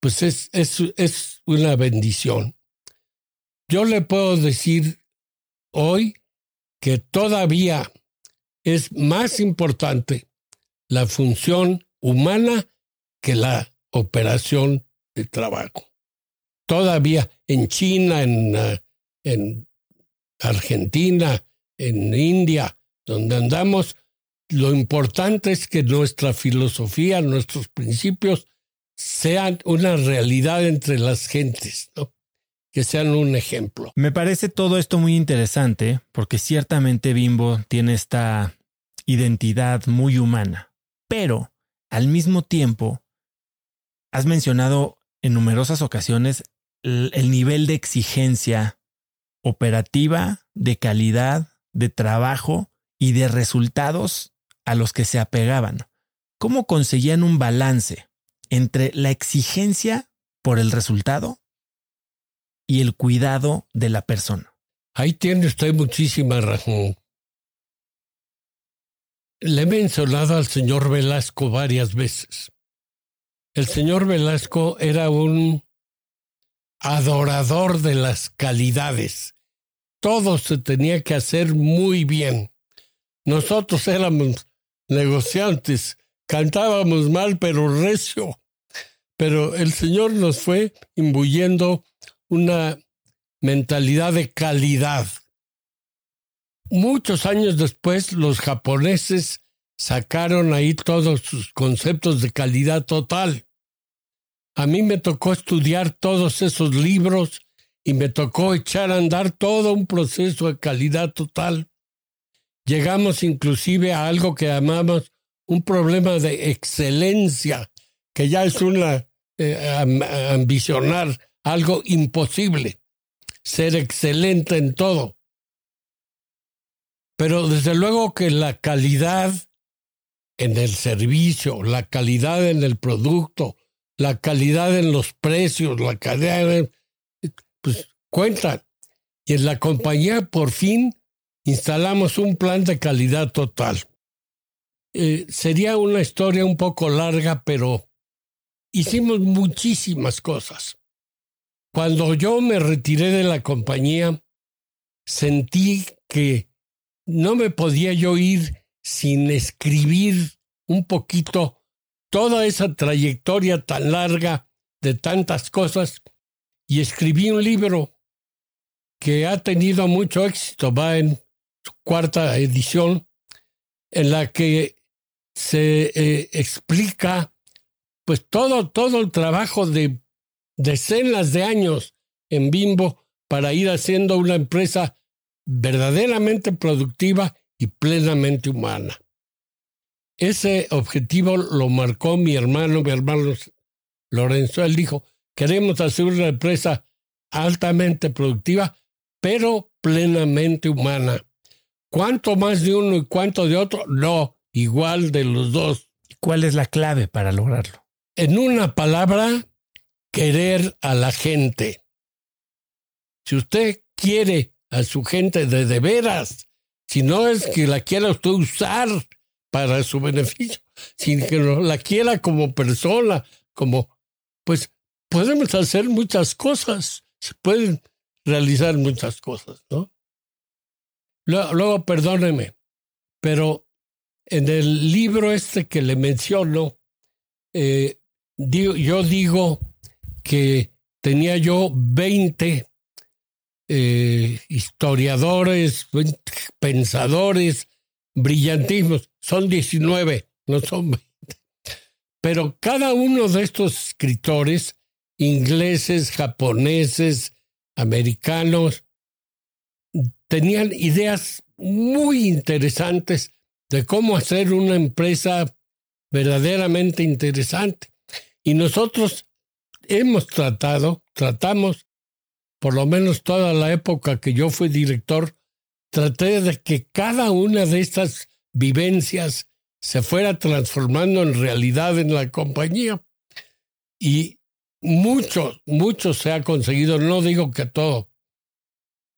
pues es, es, es una bendición. Yo le puedo decir hoy que todavía es más importante la función humana que la operación de trabajo todavía en China, en, eh, en Argentina, en India, donde andamos, lo importante es que nuestra filosofía, nuestros principios sean una realidad entre las gentes, ¿no? que sean un ejemplo. Me parece todo esto muy interesante porque ciertamente Bimbo tiene esta identidad muy humana, pero al mismo tiempo has mencionado en numerosas ocasiones el nivel de exigencia operativa, de calidad, de trabajo y de resultados a los que se apegaban. ¿Cómo conseguían un balance entre la exigencia por el resultado y el cuidado de la persona? Ahí tiene usted muchísima razón. Le he mencionado al señor Velasco varias veces. El señor Velasco era un adorador de las calidades. Todo se tenía que hacer muy bien. Nosotros éramos negociantes, cantábamos mal pero recio. Pero el Señor nos fue imbuyendo una mentalidad de calidad. Muchos años después los japoneses sacaron ahí todos sus conceptos de calidad total. A mí me tocó estudiar todos esos libros y me tocó echar a andar todo un proceso de calidad total. Llegamos inclusive a algo que llamamos un problema de excelencia, que ya es una eh, ambicionar algo imposible, ser excelente en todo. Pero desde luego que la calidad en el servicio, la calidad en el producto, la calidad en los precios, la calidad, pues cuentan. Y en la compañía por fin instalamos un plan de calidad total. Eh, sería una historia un poco larga, pero hicimos muchísimas cosas. Cuando yo me retiré de la compañía, sentí que no me podía yo ir sin escribir un poquito toda esa trayectoria tan larga de tantas cosas y escribí un libro que ha tenido mucho éxito, va en su cuarta edición, en la que se eh, explica pues todo, todo el trabajo de decenas de años en Bimbo para ir haciendo una empresa verdaderamente productiva y plenamente humana. Ese objetivo lo marcó mi hermano, mi hermano Lorenzo. Él dijo, queremos hacer una empresa altamente productiva, pero plenamente humana. ¿Cuánto más de uno y cuánto de otro? No, igual de los dos. ¿Cuál es la clave para lograrlo? En una palabra, querer a la gente. Si usted quiere a su gente de de veras, si no es que la quiera usted usar para su beneficio, sino que la quiera como persona, como, pues podemos hacer muchas cosas, se pueden realizar muchas cosas, ¿no? Luego, perdóneme, pero en el libro este que le menciono, eh, yo digo que tenía yo 20 eh, historiadores, pensadores, brillantismos. Son 19, no son 20. Pero cada uno de estos escritores, ingleses, japoneses, americanos, tenían ideas muy interesantes de cómo hacer una empresa verdaderamente interesante. Y nosotros hemos tratado, tratamos, por lo menos toda la época que yo fui director, traté de que cada una de estas vivencias se fuera transformando en realidad en la compañía. Y mucho, mucho se ha conseguido, no digo que todo.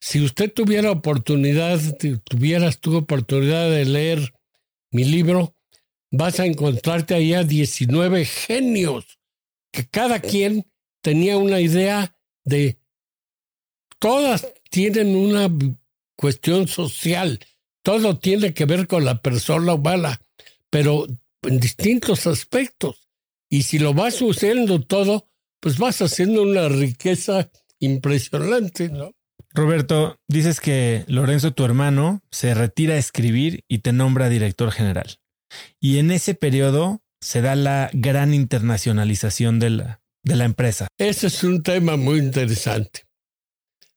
Si usted tuviera oportunidad, tuvieras tu oportunidad de leer mi libro, vas a encontrarte ahí a 19 genios que cada quien tenía una idea de, todas tienen una cuestión social, todo tiene que ver con la persona humana, pero en distintos aspectos. Y si lo vas usando todo, pues vas haciendo una riqueza impresionante, ¿no? Roberto, dices que Lorenzo, tu hermano, se retira a escribir y te nombra director general. Y en ese periodo se da la gran internacionalización de la, de la empresa. Ese es un tema muy interesante.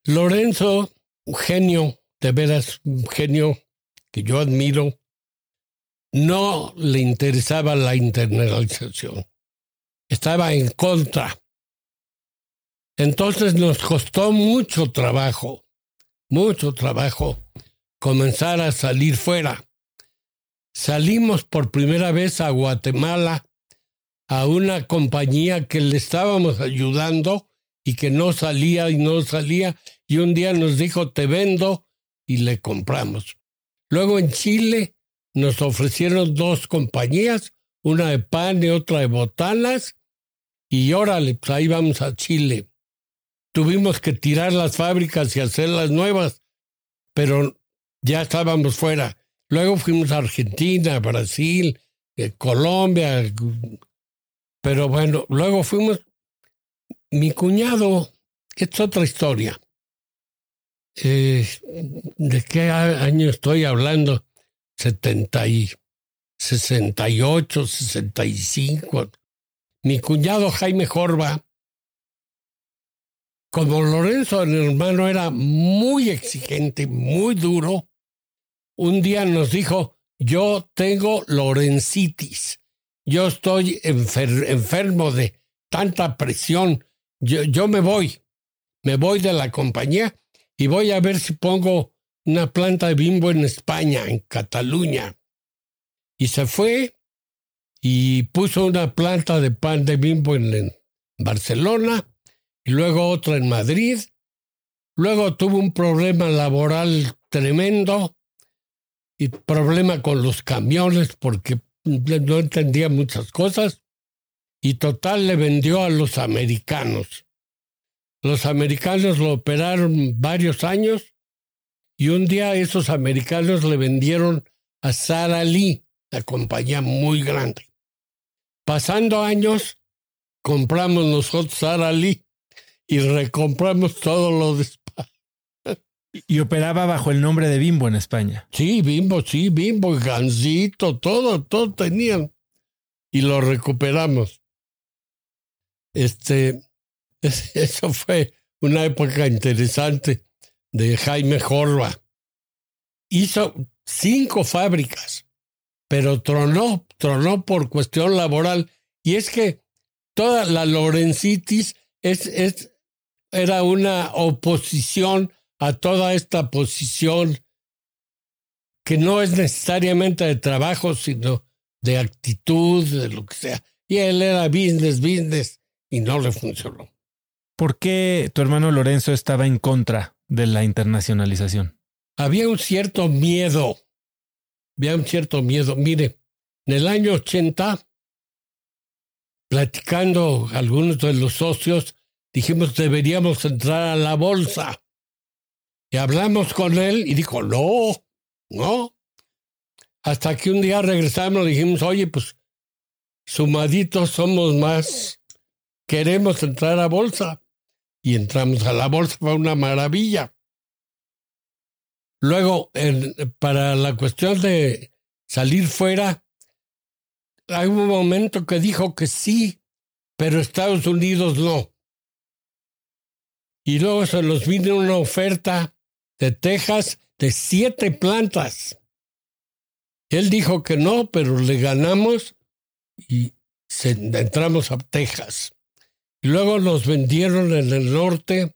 Lorenzo, un genio, de veras, un genio que yo admiro, no le interesaba la internacionalización. Estaba en contra. Entonces nos costó mucho trabajo, mucho trabajo comenzar a salir fuera. Salimos por primera vez a Guatemala a una compañía que le estábamos ayudando y que no salía y no salía, y un día nos dijo, te vendo, y le compramos. Luego en Chile nos ofrecieron dos compañías, una de pan y otra de botanas, y órale, pues ahí vamos a Chile. Tuvimos que tirar las fábricas y hacerlas nuevas, pero ya estábamos fuera. Luego fuimos a Argentina, Brasil, eh, Colombia, pero bueno, luego fuimos, mi cuñado, es otra historia. Eh, ¿De qué año estoy hablando? 70 y 68, 65. mi cuñado Jaime Jorba, como Lorenzo, el hermano, era muy exigente, muy duro, un día nos dijo, yo tengo lorencitis, yo estoy enfermo de tanta presión, yo, yo me voy, me voy de la compañía y voy a ver si pongo una planta de bimbo en España, en Cataluña. Y se fue y puso una planta de pan de bimbo en, Barcelona y luego otra en Madrid. Luego tuvo un problema laboral tremendo y problema con los camiones porque no entendía muchas cosas y total le vendió a los americanos. Los americanos lo operaron varios años y un día esos americanos le vendieron a Sara Lee, la compañía muy grande. Pasando años, compramos nosotros Sara Lee y recompramos todo lo de y operaba bajo el nombre de Bimbo en España. Sí, Bimbo, sí, Bimbo, Gansito, todo, todo tenían. Y lo recuperamos. Este, eso fue una época interesante de Jaime Jorba. Hizo cinco fábricas, pero tronó, tronó por cuestión laboral. Y es que toda la Lorencitis es, es, era una oposición a toda esta posición que no es necesariamente de trabajo, sino de actitud, de lo que sea. Y él era business, business, y no le funcionó. ¿Por qué tu hermano Lorenzo estaba en contra de la internacionalización? Había un cierto miedo. Había un cierto miedo. Mire, en el año 80, platicando algunos de los socios, dijimos deberíamos entrar a la bolsa. Y hablamos con él y dijo, no, no. Hasta que un día regresamos y dijimos, oye, pues sumaditos somos más, queremos entrar a bolsa. Y entramos a la bolsa, fue una maravilla. Luego, para la cuestión de salir fuera, hay un momento que dijo que sí, pero Estados Unidos no. Y luego se nos vino una oferta de Texas de siete plantas. Él dijo que no, pero le ganamos y entramos a Texas. Y luego nos vendieron en el norte,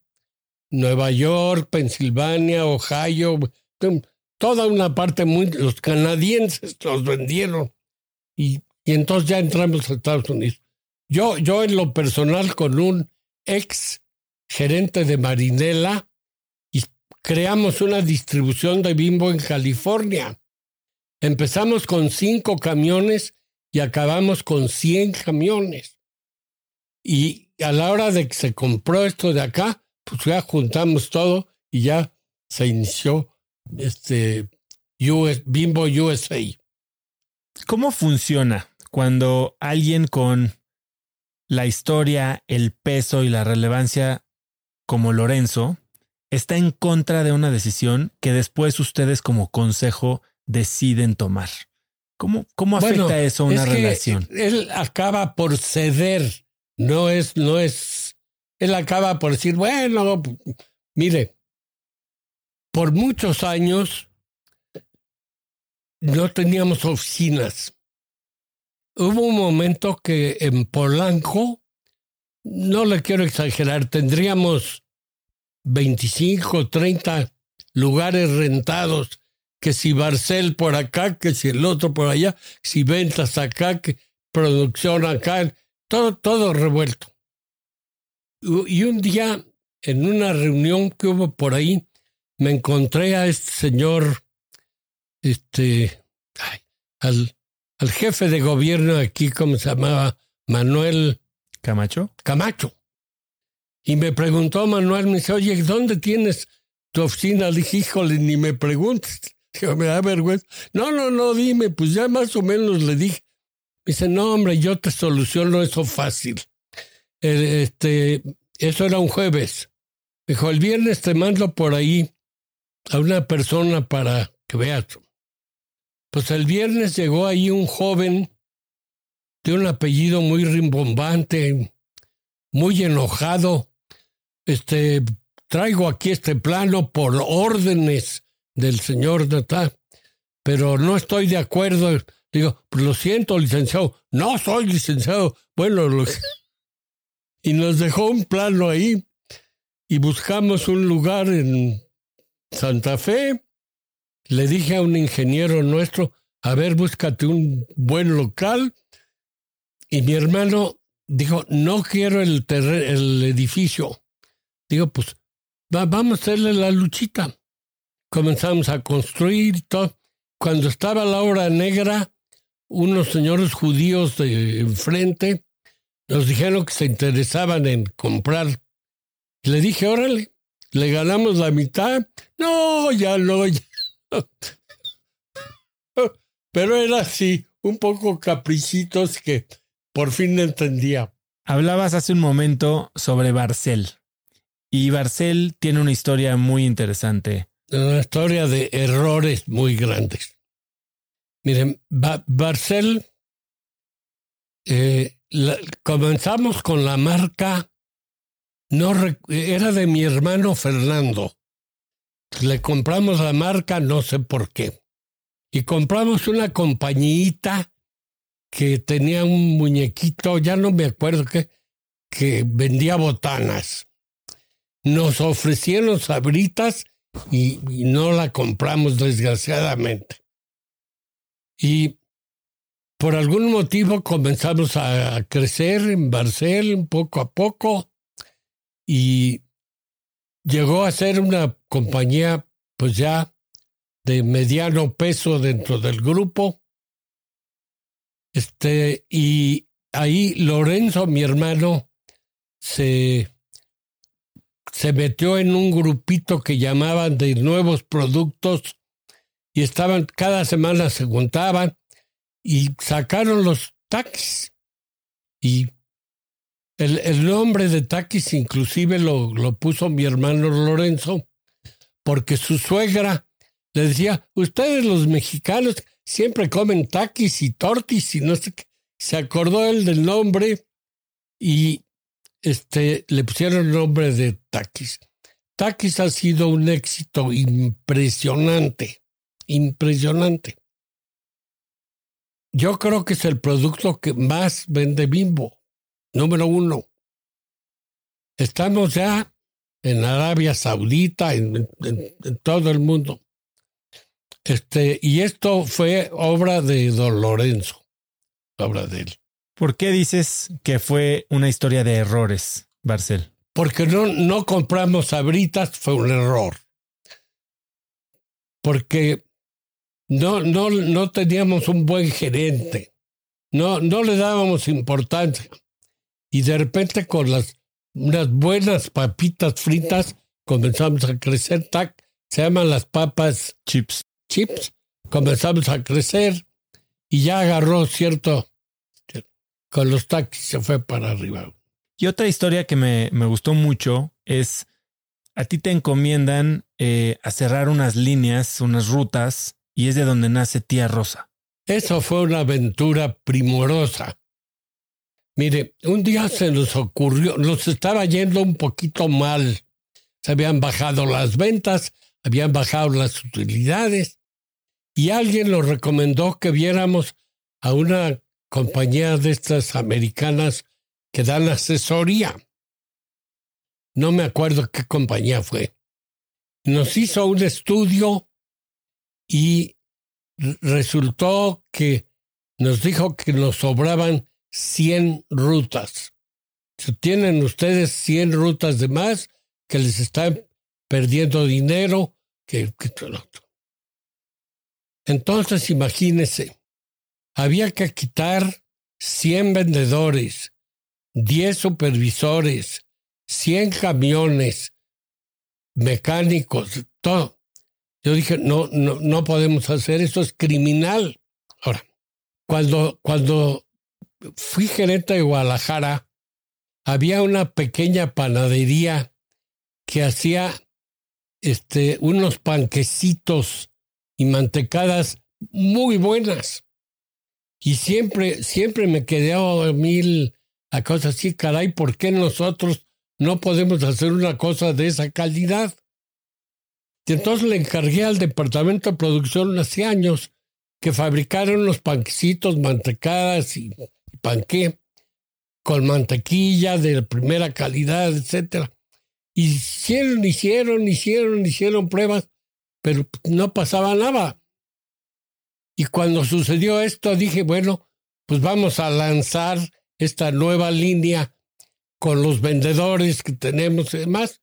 Nueva York, Pensilvania, Ohio, toda una parte muy... Los canadienses nos vendieron y, y entonces ya entramos a Estados Unidos. Yo, yo en lo personal con un ex gerente de Marinela, creamos una distribución de bimbo en California. Empezamos con cinco camiones y acabamos con cien camiones. Y a la hora de que se compró esto de acá, pues ya juntamos todo y ya se inició este Bimbo USA. ¿Cómo funciona cuando alguien con la historia, el peso y la relevancia como Lorenzo está en contra de una decisión que después ustedes como consejo deciden tomar. ¿Cómo, cómo afecta eso a una relación? Él acaba por ceder, no es, no es, él acaba por decir, bueno, mire, por muchos años no teníamos oficinas. Hubo un momento que en Polanco, no le quiero exagerar, tendríamos 25, 30 lugares rentados, que si Barcel por acá, que si el otro por allá, si ventas acá, que producción acá, todo, todo revuelto. Y un día, en una reunión que hubo por ahí, me encontré a este señor, este, al, al jefe de gobierno aquí, ¿cómo se llamaba? Manuel Camacho. Camacho. Y me preguntó Manuel, me dice, oye, ¿dónde tienes tu oficina? Le dije, híjole, ni me preguntes. Digo, me da vergüenza. No, no, no, dime, pues ya más o menos le dije. Dice, no, hombre, yo te soluciono eso fácil. este, eso era un jueves. dijo, el viernes te mando por ahí a una persona para que veas. Pues el viernes llegó ahí un joven tiene un apellido muy rimbombante, muy enojado. Este, traigo aquí este plano por órdenes del señor Natal, pero no estoy de acuerdo. Digo, pues lo siento, licenciado. No soy licenciado. Bueno, y nos dejó un plano ahí y buscamos un lugar en Santa Fe. Le dije a un ingeniero nuestro, a ver, búscate un buen local. Y mi hermano dijo, no quiero el, el edificio. Digo, pues vamos a hacerle la luchita. Comenzamos a construir todo. Cuando estaba la hora negra, unos señores judíos de enfrente nos dijeron que se interesaban en comprar. Le dije, órale, le ganamos la mitad. No, ya no. Pero era así, un poco caprichitos que por fin entendía. Hablabas hace un momento sobre Barcel. Y Barcel tiene una historia muy interesante. Una historia de errores muy grandes. Miren, Barcel, eh, comenzamos con la marca, no era de mi hermano Fernando. Le compramos la marca, no sé por qué. Y compramos una compañita que tenía un muñequito, ya no me acuerdo qué, que vendía botanas. Nos ofrecieron sabritas y, y no la compramos desgraciadamente. Y por algún motivo comenzamos a crecer en Barcel poco a poco y llegó a ser una compañía pues ya de mediano peso dentro del grupo. Este, y ahí Lorenzo, mi hermano, se, se metió en un grupito que llamaban de nuevos productos y estaban, cada semana se juntaban y sacaron los taxis. Y el, el nombre de taxis inclusive lo, lo puso mi hermano Lorenzo, porque su suegra le decía, ustedes los mexicanos siempre comen taquis y tortis y no sé qué. Se acordó él del nombre y este, le pusieron el nombre de taquis. Taquis ha sido un éxito impresionante impresionante. Yo creo que es el producto que más vende Bimbo, número uno. Estamos ya en Arabia Saudita, en, todo el mundo. Este, y esto fue obra de Don Lorenzo, obra de él. ¿Por qué dices que fue una historia de errores, Barcel? Porque no, no compramos sabritas, fue un error. Porque no, no, no teníamos un buen gerente, no, no le dábamos importancia. Y de repente con las unas buenas papitas fritas comenzamos a crecer, tac, se llaman las papas chips. Chips, comenzamos a crecer y ya agarró cierto, con los taxis se fue para arriba. Y otra historia que me, me gustó mucho es, a ti te encomiendan eh, a cerrar unas líneas, unas rutas y es de donde nace Tía Rosa. Eso fue una aventura primorosa. Mire, un día se nos ocurrió, nos estaba yendo un poquito mal. Se habían bajado las ventas, habían bajado las utilidades y alguien nos recomendó que viéramos a una compañía de estas americanas que dan asesoría. No me acuerdo qué compañía fue. Nos hizo un estudio y resultó que nos dijo que nos sobraban 100 rutas. Tienen ustedes 100 rutas de más, que les están perdiendo dinero, que, que Entonces, imagínense, había que quitar 100 vendedores, 10 supervisores, 100 camiones, mecánicos, todo. Yo dije, no, no, no podemos hacer eso, es criminal. Ahora, cuando, cuando fui gerente de Guadalajara, había una pequeña panadería que hacía este, unos panquecitos y mantecadas muy buenas. Y siempre, siempre me quedé a mil a cosas así, caray, ¿por qué nosotros no podemos hacer una cosa de esa calidad? Y entonces le encargué al departamento de producción hace años que fabricaron los panquecitos, mantecadas y panqué con mantequilla de primera calidad, etcétera. Hicieron, hicieron, hicieron, hicieron pruebas, pero no pasaba nada. Y cuando sucedió esto, dije, bueno, pues vamos a lanzar esta nueva línea con los vendedores que tenemos y demás.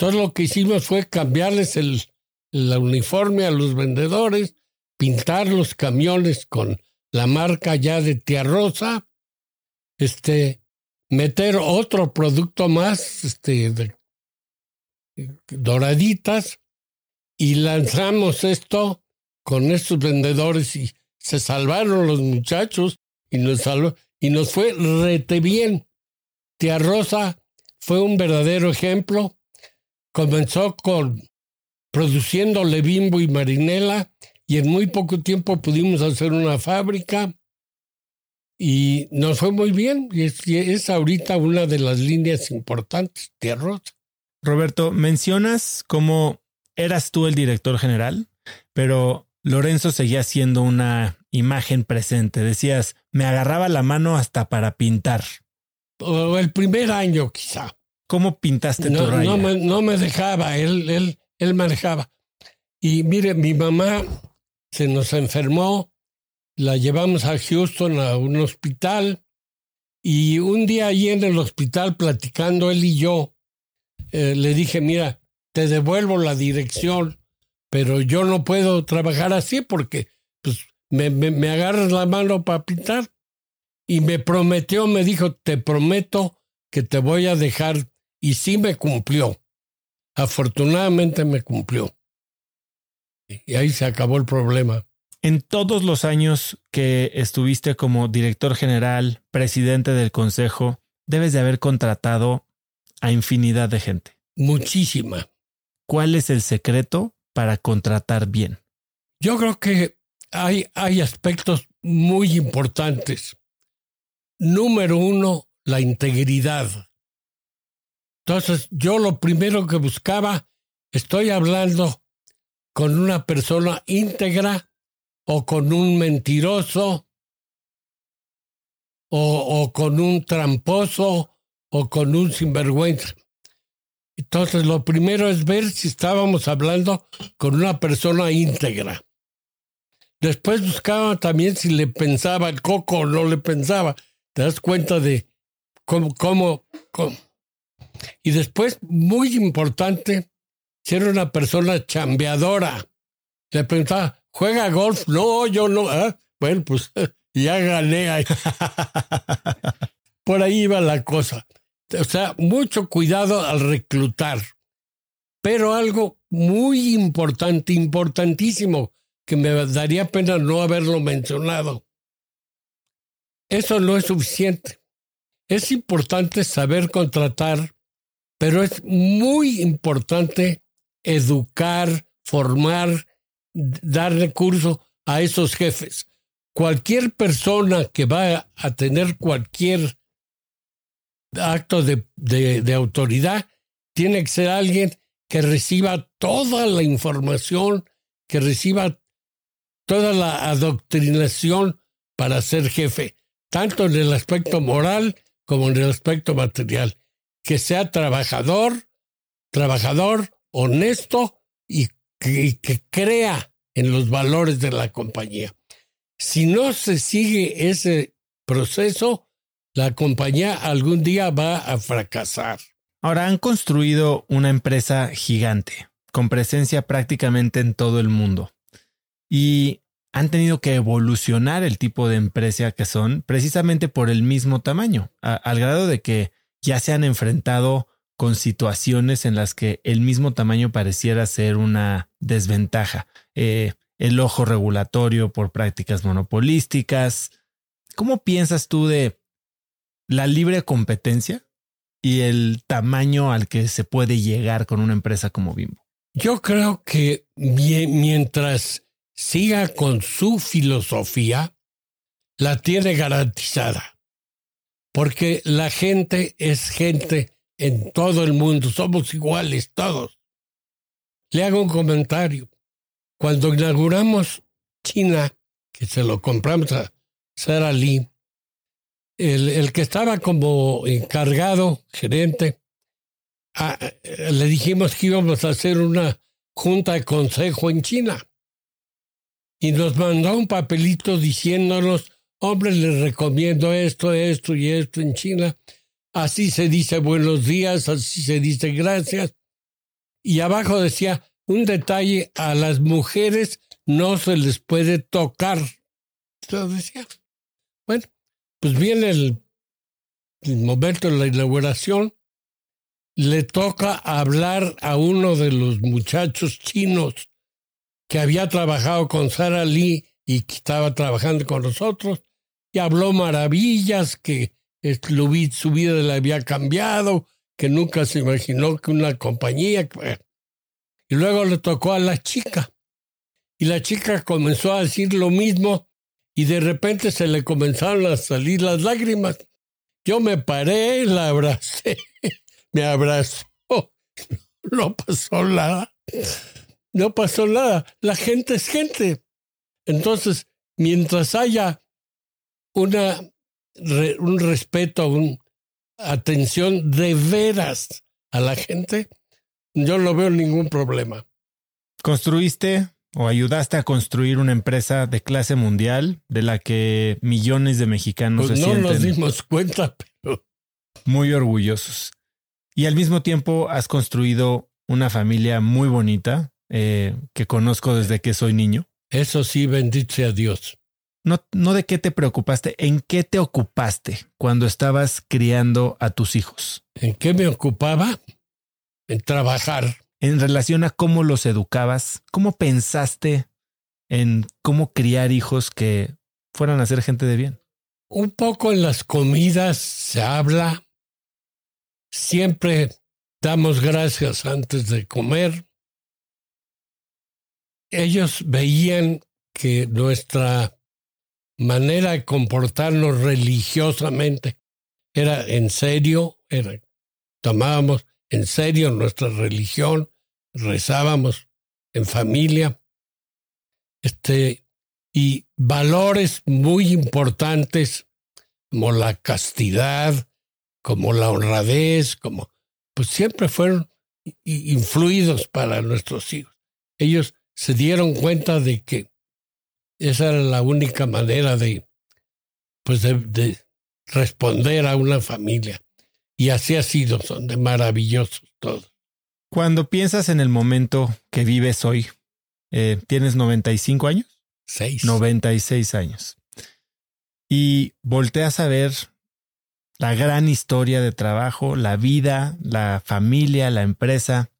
Todo lo que hicimos fue cambiarles el, uniforme a los vendedores, pintar los camiones con la marca ya de Tía Rosa, este, meter otro producto más, este, de, doraditas, y lanzamos esto con estos vendedores y se salvaron los muchachos y nos salvó, y nos fue rete bien. Tía Rosa fue un verdadero ejemplo. Comenzó con produciendo Levimbo y Marinela y en muy poco tiempo pudimos hacer una fábrica y nos fue muy bien y es, ahorita una de las líneas importantes de arroz. Roberto, mencionas cómo eras tú el director general, pero Lorenzo seguía siendo una imagen presente. Decías, me agarraba la mano hasta para pintar. el primer año quizá. ¿Cómo pintaste no, tu raya? No me, no me dejaba, él, él, él manejaba. Y mire, mi mamá se nos enfermó, la llevamos a Houston a un hospital y un día allí en el hospital platicando él y yo, eh, le dije, mira, te devuelvo la dirección, pero yo no puedo trabajar así porque pues, me, me, me agarras la mano para pintar. Y me prometió, me dijo, te prometo que te voy a dejar. Y sí me cumplió. Afortunadamente me cumplió. Y ahí se acabó el problema. En todos los años que estuviste como director general, presidente del consejo, debes de haber contratado a infinidad de gente. Muchísima. ¿Cuál es el secreto para contratar bien? Yo creo que hay, hay aspectos muy importantes. Número uno, la integridad. Entonces, yo lo primero que buscaba, estoy hablando con una persona íntegra o con un mentiroso o, o con un tramposo o con un sinvergüenza. Entonces, lo primero es ver si estábamos hablando con una persona íntegra. Después buscaba también si le pensaba el coco o no le pensaba. Te das cuenta de cómo, cómo, cómo. Y después, muy importante, si era una persona chambeadora. Le preguntaba, ¿juega golf? No, yo no. Bueno, pues ya gané ahí. Por ahí iba la cosa. O sea, mucho cuidado al reclutar. Pero algo muy importante, importantísimo, que me daría pena no haberlo mencionado. Eso no es suficiente. Es importante saber contratar, pero es muy importante educar, formar, dar recursos a esos jefes. Cualquier persona que va a tener cualquier acto de, de, autoridad tiene que ser alguien que reciba toda la información, que reciba toda la adoctrinación para ser jefe, tanto en el aspecto moral como en el aspecto material. Que sea trabajador, trabajador, honesto y que, crea en los valores de la compañía. Si no se sigue ese proceso, la compañía algún día va a fracasar. Ahora han construido una empresa gigante, con presencia prácticamente en todo el mundo. Y han tenido que evolucionar el tipo de empresa que son precisamente por el mismo tamaño, al grado de que ya se han enfrentado con situaciones en las que el mismo tamaño pareciera ser una desventaja. Eh, el ojo regulatorio por prácticas monopolísticas. ¿Cómo piensas tú de la libre competencia y el tamaño al que se puede llegar con una empresa como Bimbo? Yo creo que mientras siga con su filosofía, la tiene garantizada. Porque la gente es gente en todo el mundo, somos iguales todos. Le hago un comentario. Cuando inauguramos China, que se lo compramos a Sara Lee, el, el que estaba como encargado, gerente, le dijimos que íbamos a hacer una junta de consejo en China. Y nos mandó un papelito diciéndonos, hombre, les recomiendo esto, esto y esto en China. Así se dice buenos días, así se dice gracias. Y abajo decía, un detalle, a las mujeres no se les puede tocar. Entonces decía, bueno, pues viene el, momento de la inauguración, le toca hablar a uno de los muchachos chinos que había trabajado con Sara Lee y que estaba trabajando con nosotros, y habló maravillas que su vida le había cambiado, que nunca se imaginó que una compañía... Y luego le tocó a la chica. Y la chica comenzó a decir lo mismo y de repente se le comenzaron a salir las lágrimas. Yo me paré, la abracé, me abrazó. No pasó nada. No pasó nada. La gente es gente. Entonces, mientras haya una un respeto, una atención de veras a la gente, yo no veo ningún problema. ¿Construiste o ayudaste a construir una empresa de clase mundial de la que millones de mexicanos pues se no sienten nos dimos cuenta, pero muy orgullosos? Y al mismo tiempo has construido una familia muy bonita eh, que conozco desde que soy niño. eso sí, bendito sea Dios. No, no de qué te preocupaste, en qué te ocupaste cuando estabas criando a tus hijos. ¿En qué me ocupaba? En trabajar. En relación a cómo los educabas, cómo pensaste en cómo criar hijos que fueran a ser gente de bien. Un poco en las comidas se habla. Siempre damos gracias antes de comer. Ellos veían que nuestra manera de comportarnos religiosamente era en serio, era, tomábamos en serio nuestra religión, rezábamos en familia, este, y valores muy importantes como la castidad, como la honradez, como, pues siempre fueron influidos para nuestros hijos. Ellos se dieron cuenta de que esa era la única manera de, pues de, responder a una familia. Y así ha sido, son de maravillosos todos. Cuando piensas en el momento que vives hoy, eh, ¿tienes 95 años? Seis. 96 años. Y volteas a ver la gran historia de trabajo, la vida, la familia, la empresa.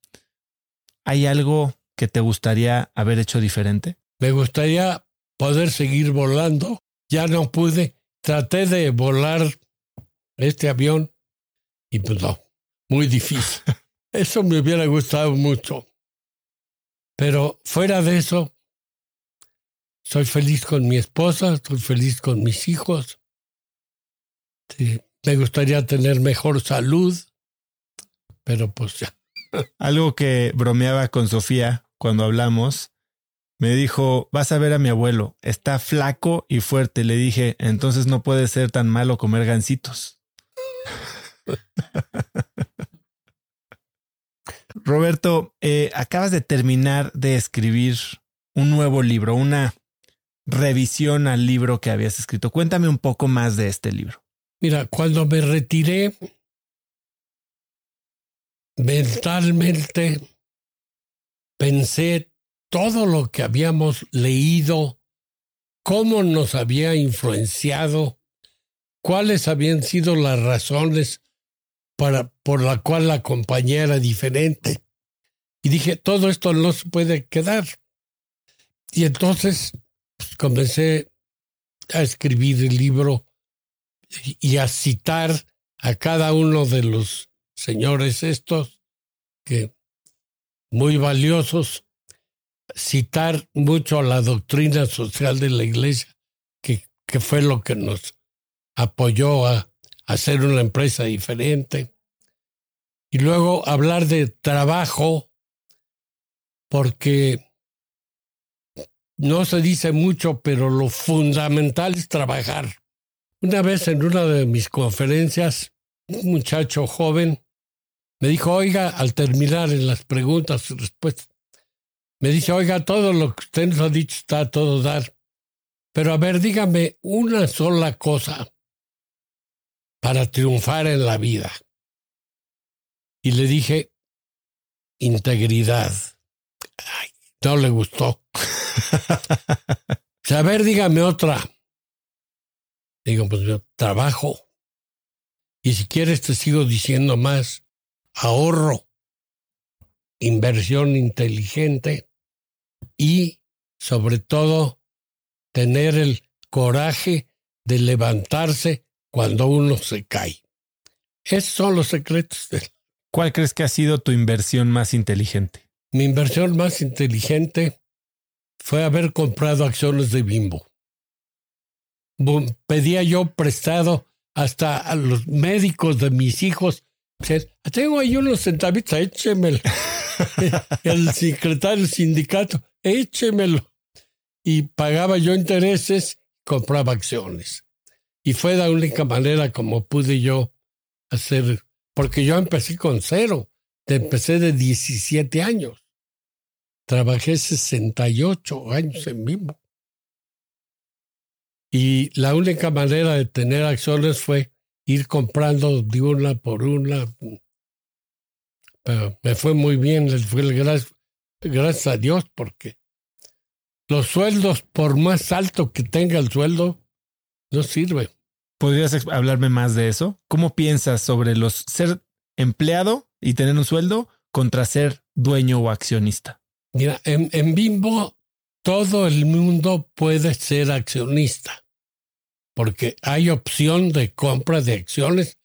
¿Hay algo que te gustaría haber hecho diferente? Me gustaría poder seguir volando. Ya no pude. Traté de volar este avión y pues no, muy difícil. Eso me hubiera gustado mucho. Pero fuera de eso, soy feliz con mi esposa, estoy feliz con mis hijos. Sí, me gustaría tener mejor salud, pero pues ya. Algo que bromeaba con Sofía cuando hablamos me dijo, vas a ver a mi abuelo, está flaco y fuerte. Le dije, entonces no puede ser tan malo comer gancitos. Roberto, eh, acabas de terminar de escribir un nuevo libro, una revisión al libro que habías escrito. Cuéntame un poco más de este libro. Mira, cuando me retiré, mentalmente pensé todo lo que habíamos leído, cómo nos había influenciado, cuáles habían sido las razones para, por la cual la compañía era diferente. Y dije, todo esto no se puede quedar. Y entonces pues, comencé a escribir el libro y a citar a cada uno de los señores estos, que muy valiosos, citar mucho a la doctrina social de la iglesia, que que fue lo que nos apoyó a, hacer una empresa diferente. Y luego hablar de trabajo, porque no se dice mucho, pero lo fundamental es trabajar. Una vez en una de mis conferencias, un muchacho joven me dijo, oiga, al terminar en las preguntas y respuestas, me dice, oiga, todo lo que usted nos ha dicho está a todo dar. Pero a ver, dígame una sola cosa para triunfar en la vida. Y le dije, integridad. Ay, no le gustó. a ver, dígame otra. Digo, pues yo trabajo. Y si quieres te sigo diciendo más. Ahorro, inversión inteligente y, sobre todo, tener el coraje de levantarse cuando uno se cae. Esos son los secretos. De... ¿Cuál crees que ha sido tu inversión más inteligente? Mi inversión más inteligente fue haber comprado acciones de Bimbo. Pedía yo prestado hasta a los médicos de mis hijos. Tengo ahí unos centavitos, échemelo. El secretario del sindicato, échemelo. Y pagaba yo intereses, compraba acciones. Y fue la única manera como pude yo hacer, porque yo empecé con cero, empecé de 17 años. Trabajé 68 años en vivo. Y la única manera de tener acciones fue ir comprando de una por una. Pero me fue muy bien, les fue gracias, gracias a Dios, porque los sueldos, por más alto que tenga el sueldo, no sirve. ¿Podrías hablarme más de eso? ¿Cómo piensas sobre los ser empleado y tener un sueldo contra ser dueño o accionista? Mira, en, en Bimbo todo el mundo puede ser accionista, porque hay opción de compra de acciones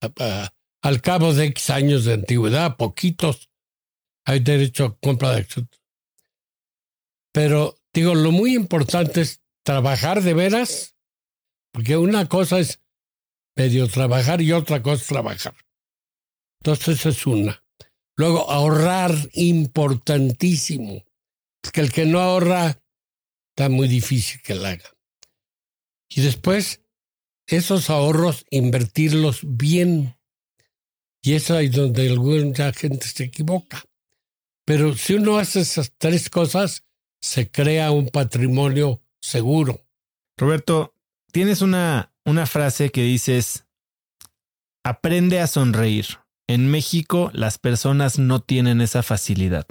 al cabo de X años de antigüedad, poquitos, hay derecho a compra de acciones. Pero digo, lo muy importante es trabajar de veras porque una cosa es medio trabajar y otra cosa es trabajar. Entonces es una. Luego ahorrar, importantísimo. que el que no ahorra está muy difícil que lo haga. Y después, esos ahorros, invertirlos bien. Y es ahí donde alguna gente se equivoca. Pero si uno hace esas tres cosas, se crea un patrimonio seguro. Roberto, tienes una, una frase que dices, aprende a sonreír. En México las personas no tienen esa facilidad.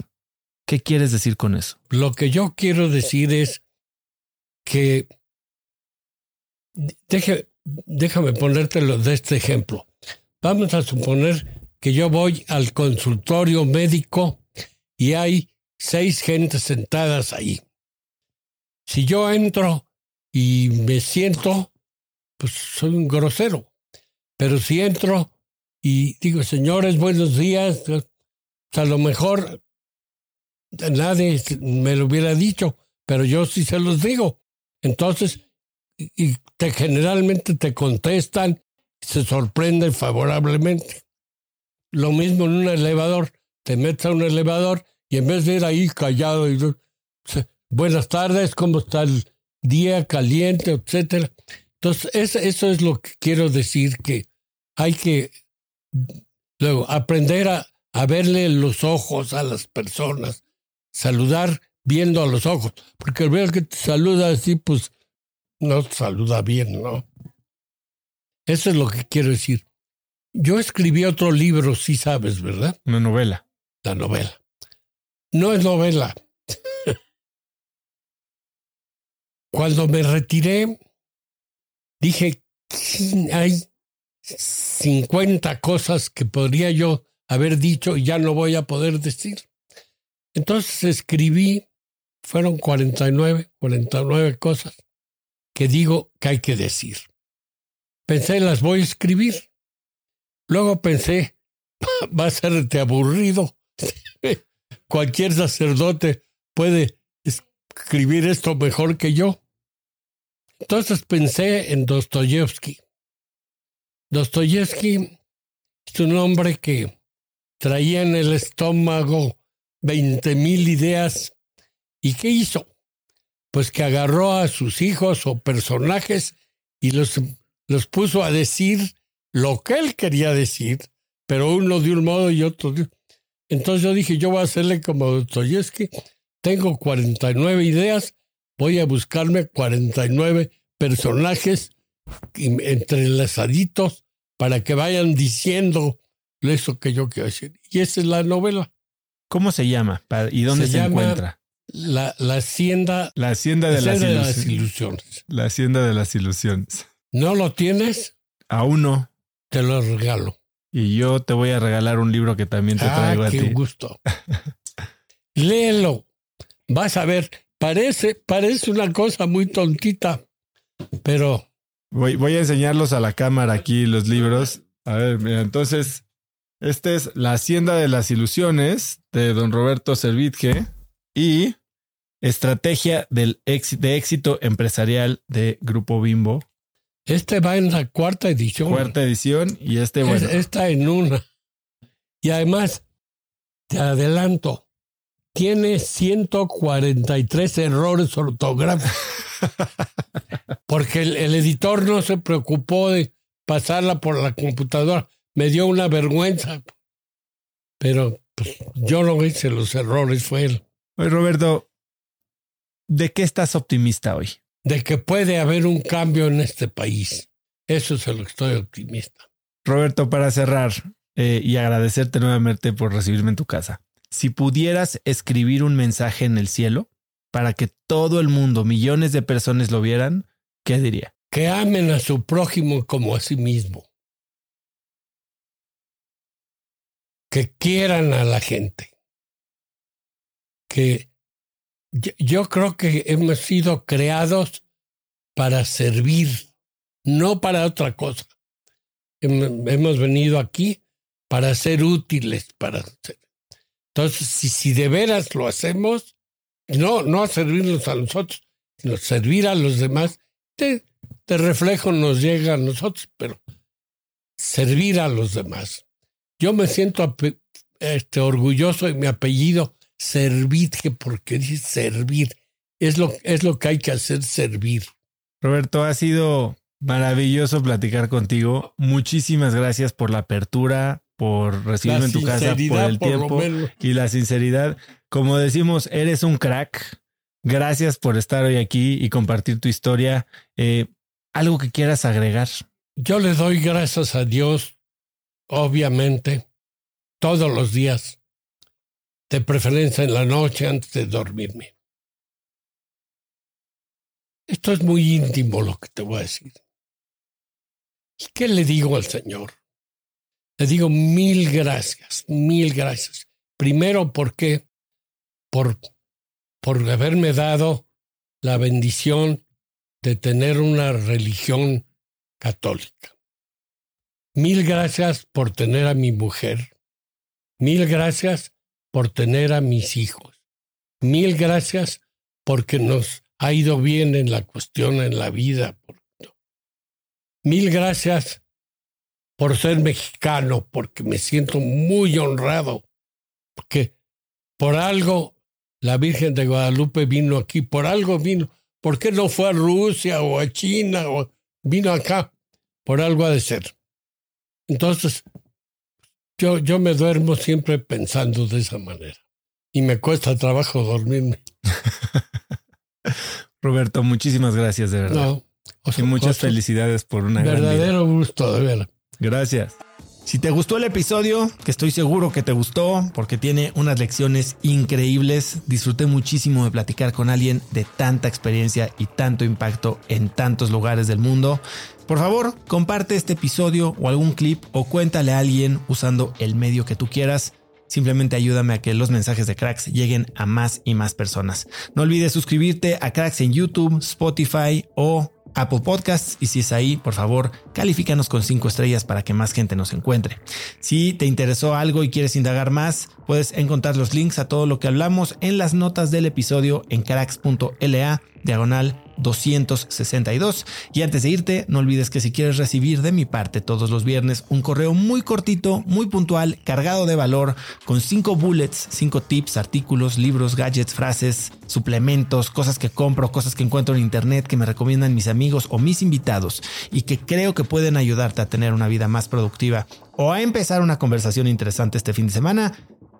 ¿Qué quieres decir con eso? Lo que yo quiero decir es que déjame ponértelo de este ejemplo. Vamos a suponer que yo voy al consultorio médico y hay seis gentes sentadas ahí. Si yo entro y me siento, pues soy un grosero. Pero si entro y digo, señores, buenos días, pues, a lo mejor nadie me lo hubiera dicho, pero yo sí se los digo. Entonces, y te, generalmente te contestan, se sorprenden favorablemente. Lo mismo en un elevador, te metes a un elevador y en vez de ir ahí callado y buenas tardes, ¿cómo está el, día caliente, etcétera. Entonces, eso, es lo que quiero decir, que hay que luego aprender a, verle los ojos a las personas, saludar viendo a los ojos, porque el que te saluda así, pues no te saluda bien, ¿no? Eso es lo que quiero decir. Yo escribí otro libro, sí sabes, ¿verdad? Una novela. La novela. No es novela. Cuando me retiré, dije, hay 50 cosas que podría yo haber dicho y ya no voy a poder decir. Entonces escribí, fueron 49, 49 cosas que digo que hay que decir. Pensé, las voy a escribir. Luego pensé, va a serte aburrido. Cualquier sacerdote puede escribir esto mejor que yo. Entonces pensé en Dostoyevsky. Dostoyevsky es un hombre que traía en el estómago 20 mil ideas. ¿Y qué hizo? Pues que agarró a sus hijos o personajes y los, los puso a decir lo que él quería decir, pero uno de un modo y otro de Entonces yo dije, yo voy a hacerle como Dostoyevsky, tengo 49 ideas, voy a buscarme 49 personajes entrelazaditos para que vayan diciendo eso que yo quiero decir. Y esa es la novela. ¿Cómo se llama? ¿Y dónde se, encuentra? La, la, hacienda. La hacienda de, las, las, ilusiones. La hacienda de las ilusiones. ¿No lo tienes? Aún no. Te lo regalo. Y yo te voy a regalar un libro que también te ah, traigo a qué ti. gusto. Léelo. Vas a ver. Parece, parece una cosa muy tontita, pero. Voy, voy a enseñarlos a la cámara aquí, los libros. A ver, mira, entonces, este es La Hacienda de las Ilusiones de don Roberto Servitje y Estrategia del de éxito empresarial de Grupo Bimbo. Este va en la cuarta edición. Cuarta edición y este bueno. Está en una. Y además, te adelanto, tiene 143 errores ortográficos. Porque el editor no se preocupó de pasarla por la computadora me dio una vergüenza. Pero pues, yo no hice los errores, fue él. Oye, Roberto, ¿de qué estás optimista hoy? De que puede haber un cambio en este país. Eso es lo que estoy optimista. Roberto, para cerrar eh, y agradecerte nuevamente por recibirme en tu casa. Si pudieras escribir un mensaje en el cielo para que todo el mundo, millones de personas lo vieran, ¿qué diría? Que amen a su prójimo como a sí mismo. que quieran a la gente. Que yo creo que hemos sido creados para servir, no para otra cosa. Hemos venido aquí para ser útiles, para Entonces, si, si de veras lo hacemos, no, no a servirnos a nosotros, sino servir a los demás, de, de reflejo nos llega a nosotros, pero servir a los demás. Yo me siento este, orgulloso de mi apellido, Servitje, porque dice servir. Es lo, es lo que hay que hacer, servir. Roberto, ha sido maravilloso platicar contigo. Muchísimas gracias por la apertura, por recibirme en tu casa, por el tiempo y la sinceridad. Como decimos, eres un crack. Gracias por estar hoy aquí y compartir tu historia. Eh, ¿Algo que quieras agregar? Yo le doy gracias a Dios obviamente, todos los días, de preferencia en la noche antes de dormirme. Esto es muy íntimo lo que te voy a decir. ¿Y qué le digo al Señor? Le digo mil gracias, mil gracias. Primero porque por, por haberme dado la bendición de tener una religión católica. Mil gracias por tener a mi mujer. Mil gracias por tener a mis hijos. Mil gracias porque nos ha ido bien en la cuestión en la vida. Mil gracias por ser mexicano, porque me siento muy honrado, porque por algo la Virgen de Guadalupe vino aquí, por algo vino. ¿Por qué no fue a Rusia o a China o vino acá? Por algo ha de ser. Entonces, yo, yo me duermo siempre pensando de esa manera. Y me cuesta trabajo dormirme. Roberto, muchísimas gracias de verdad. No, y muchas felicidades por una verdadero gusto, de verdad. Gracias. Si te gustó el episodio, que estoy seguro que te gustó porque tiene unas lecciones increíbles, disfruté muchísimo de platicar con alguien de tanta experiencia y tanto impacto en tantos lugares del mundo. Por favor, comparte este episodio o algún clip o cuéntale a alguien usando el medio que tú quieras. Simplemente ayúdame a que los mensajes de Cracks lleguen a más y más personas. No olvides suscribirte a Cracks en YouTube, Spotify o Apple Podcasts y si es ahí, por favor, califícanos con 5 estrellas para que más gente nos encuentre. Si te interesó algo y quieres indagar más, puedes encontrar los links a todo lo que hablamos en las notas del episodio en cracks.la diagonal 262. Y antes de irte, no olvides que si quieres recibir de mi parte todos los viernes un correo muy cortito, muy puntual, cargado de valor, con cinco bullets, cinco tips, artículos, libros, gadgets, frases, suplementos, cosas que compro, cosas que encuentro en internet que me recomiendan mis amigos o mis invitados y que creo que pueden ayudarte a tener una vida más productiva o a empezar una conversación interesante este fin de semana,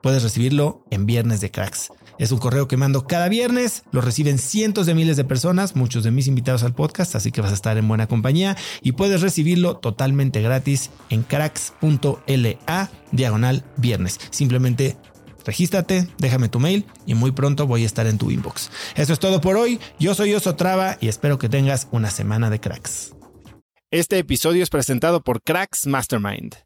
puedes recibirlo en Viernes de Cracks. Es un correo que mando cada viernes, lo reciben cientos de miles de personas, muchos de mis invitados al podcast, así que vas a estar en buena compañía y puedes recibirlo totalmente gratis en cracks.la diagonal viernes. Simplemente regístrate, déjame tu mail y muy pronto voy a estar en tu inbox. Eso es todo por hoy. Yo soy Oso Traba y espero que tengas una semana de cracks. Este episodio es presentado por Cracks Mastermind.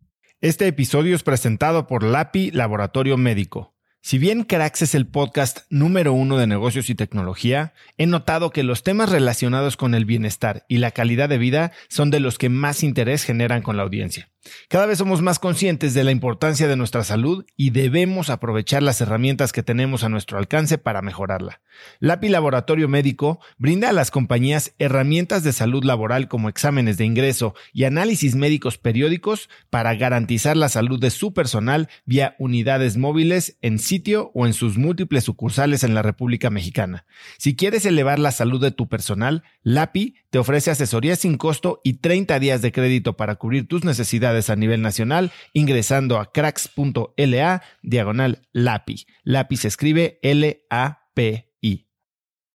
Este episodio es presentado por LAPI Laboratorio Médico. Si bien Cracks es el podcast número uno de negocios y tecnología, he notado que los temas relacionados con el bienestar y la calidad de vida son de los que más interés generan con la audiencia. Cada vez somos más conscientes de la importancia de nuestra salud y debemos aprovechar las herramientas que tenemos a nuestro alcance para mejorarla. LAPI Laboratorio Médico brinda a las compañías herramientas de salud laboral como exámenes de ingreso y análisis médicos periódicos para garantizar la salud de su personal vía unidades móviles en sitio o en sus múltiples sucursales en la República Mexicana. Si quieres elevar la salud de tu personal, LAPI te ofrece asesoría sin costo y 30 días de crédito para cubrir tus necesidades a nivel nacional ingresando a cracks.la diagonal LAPI. LAPI se escribe L-A-P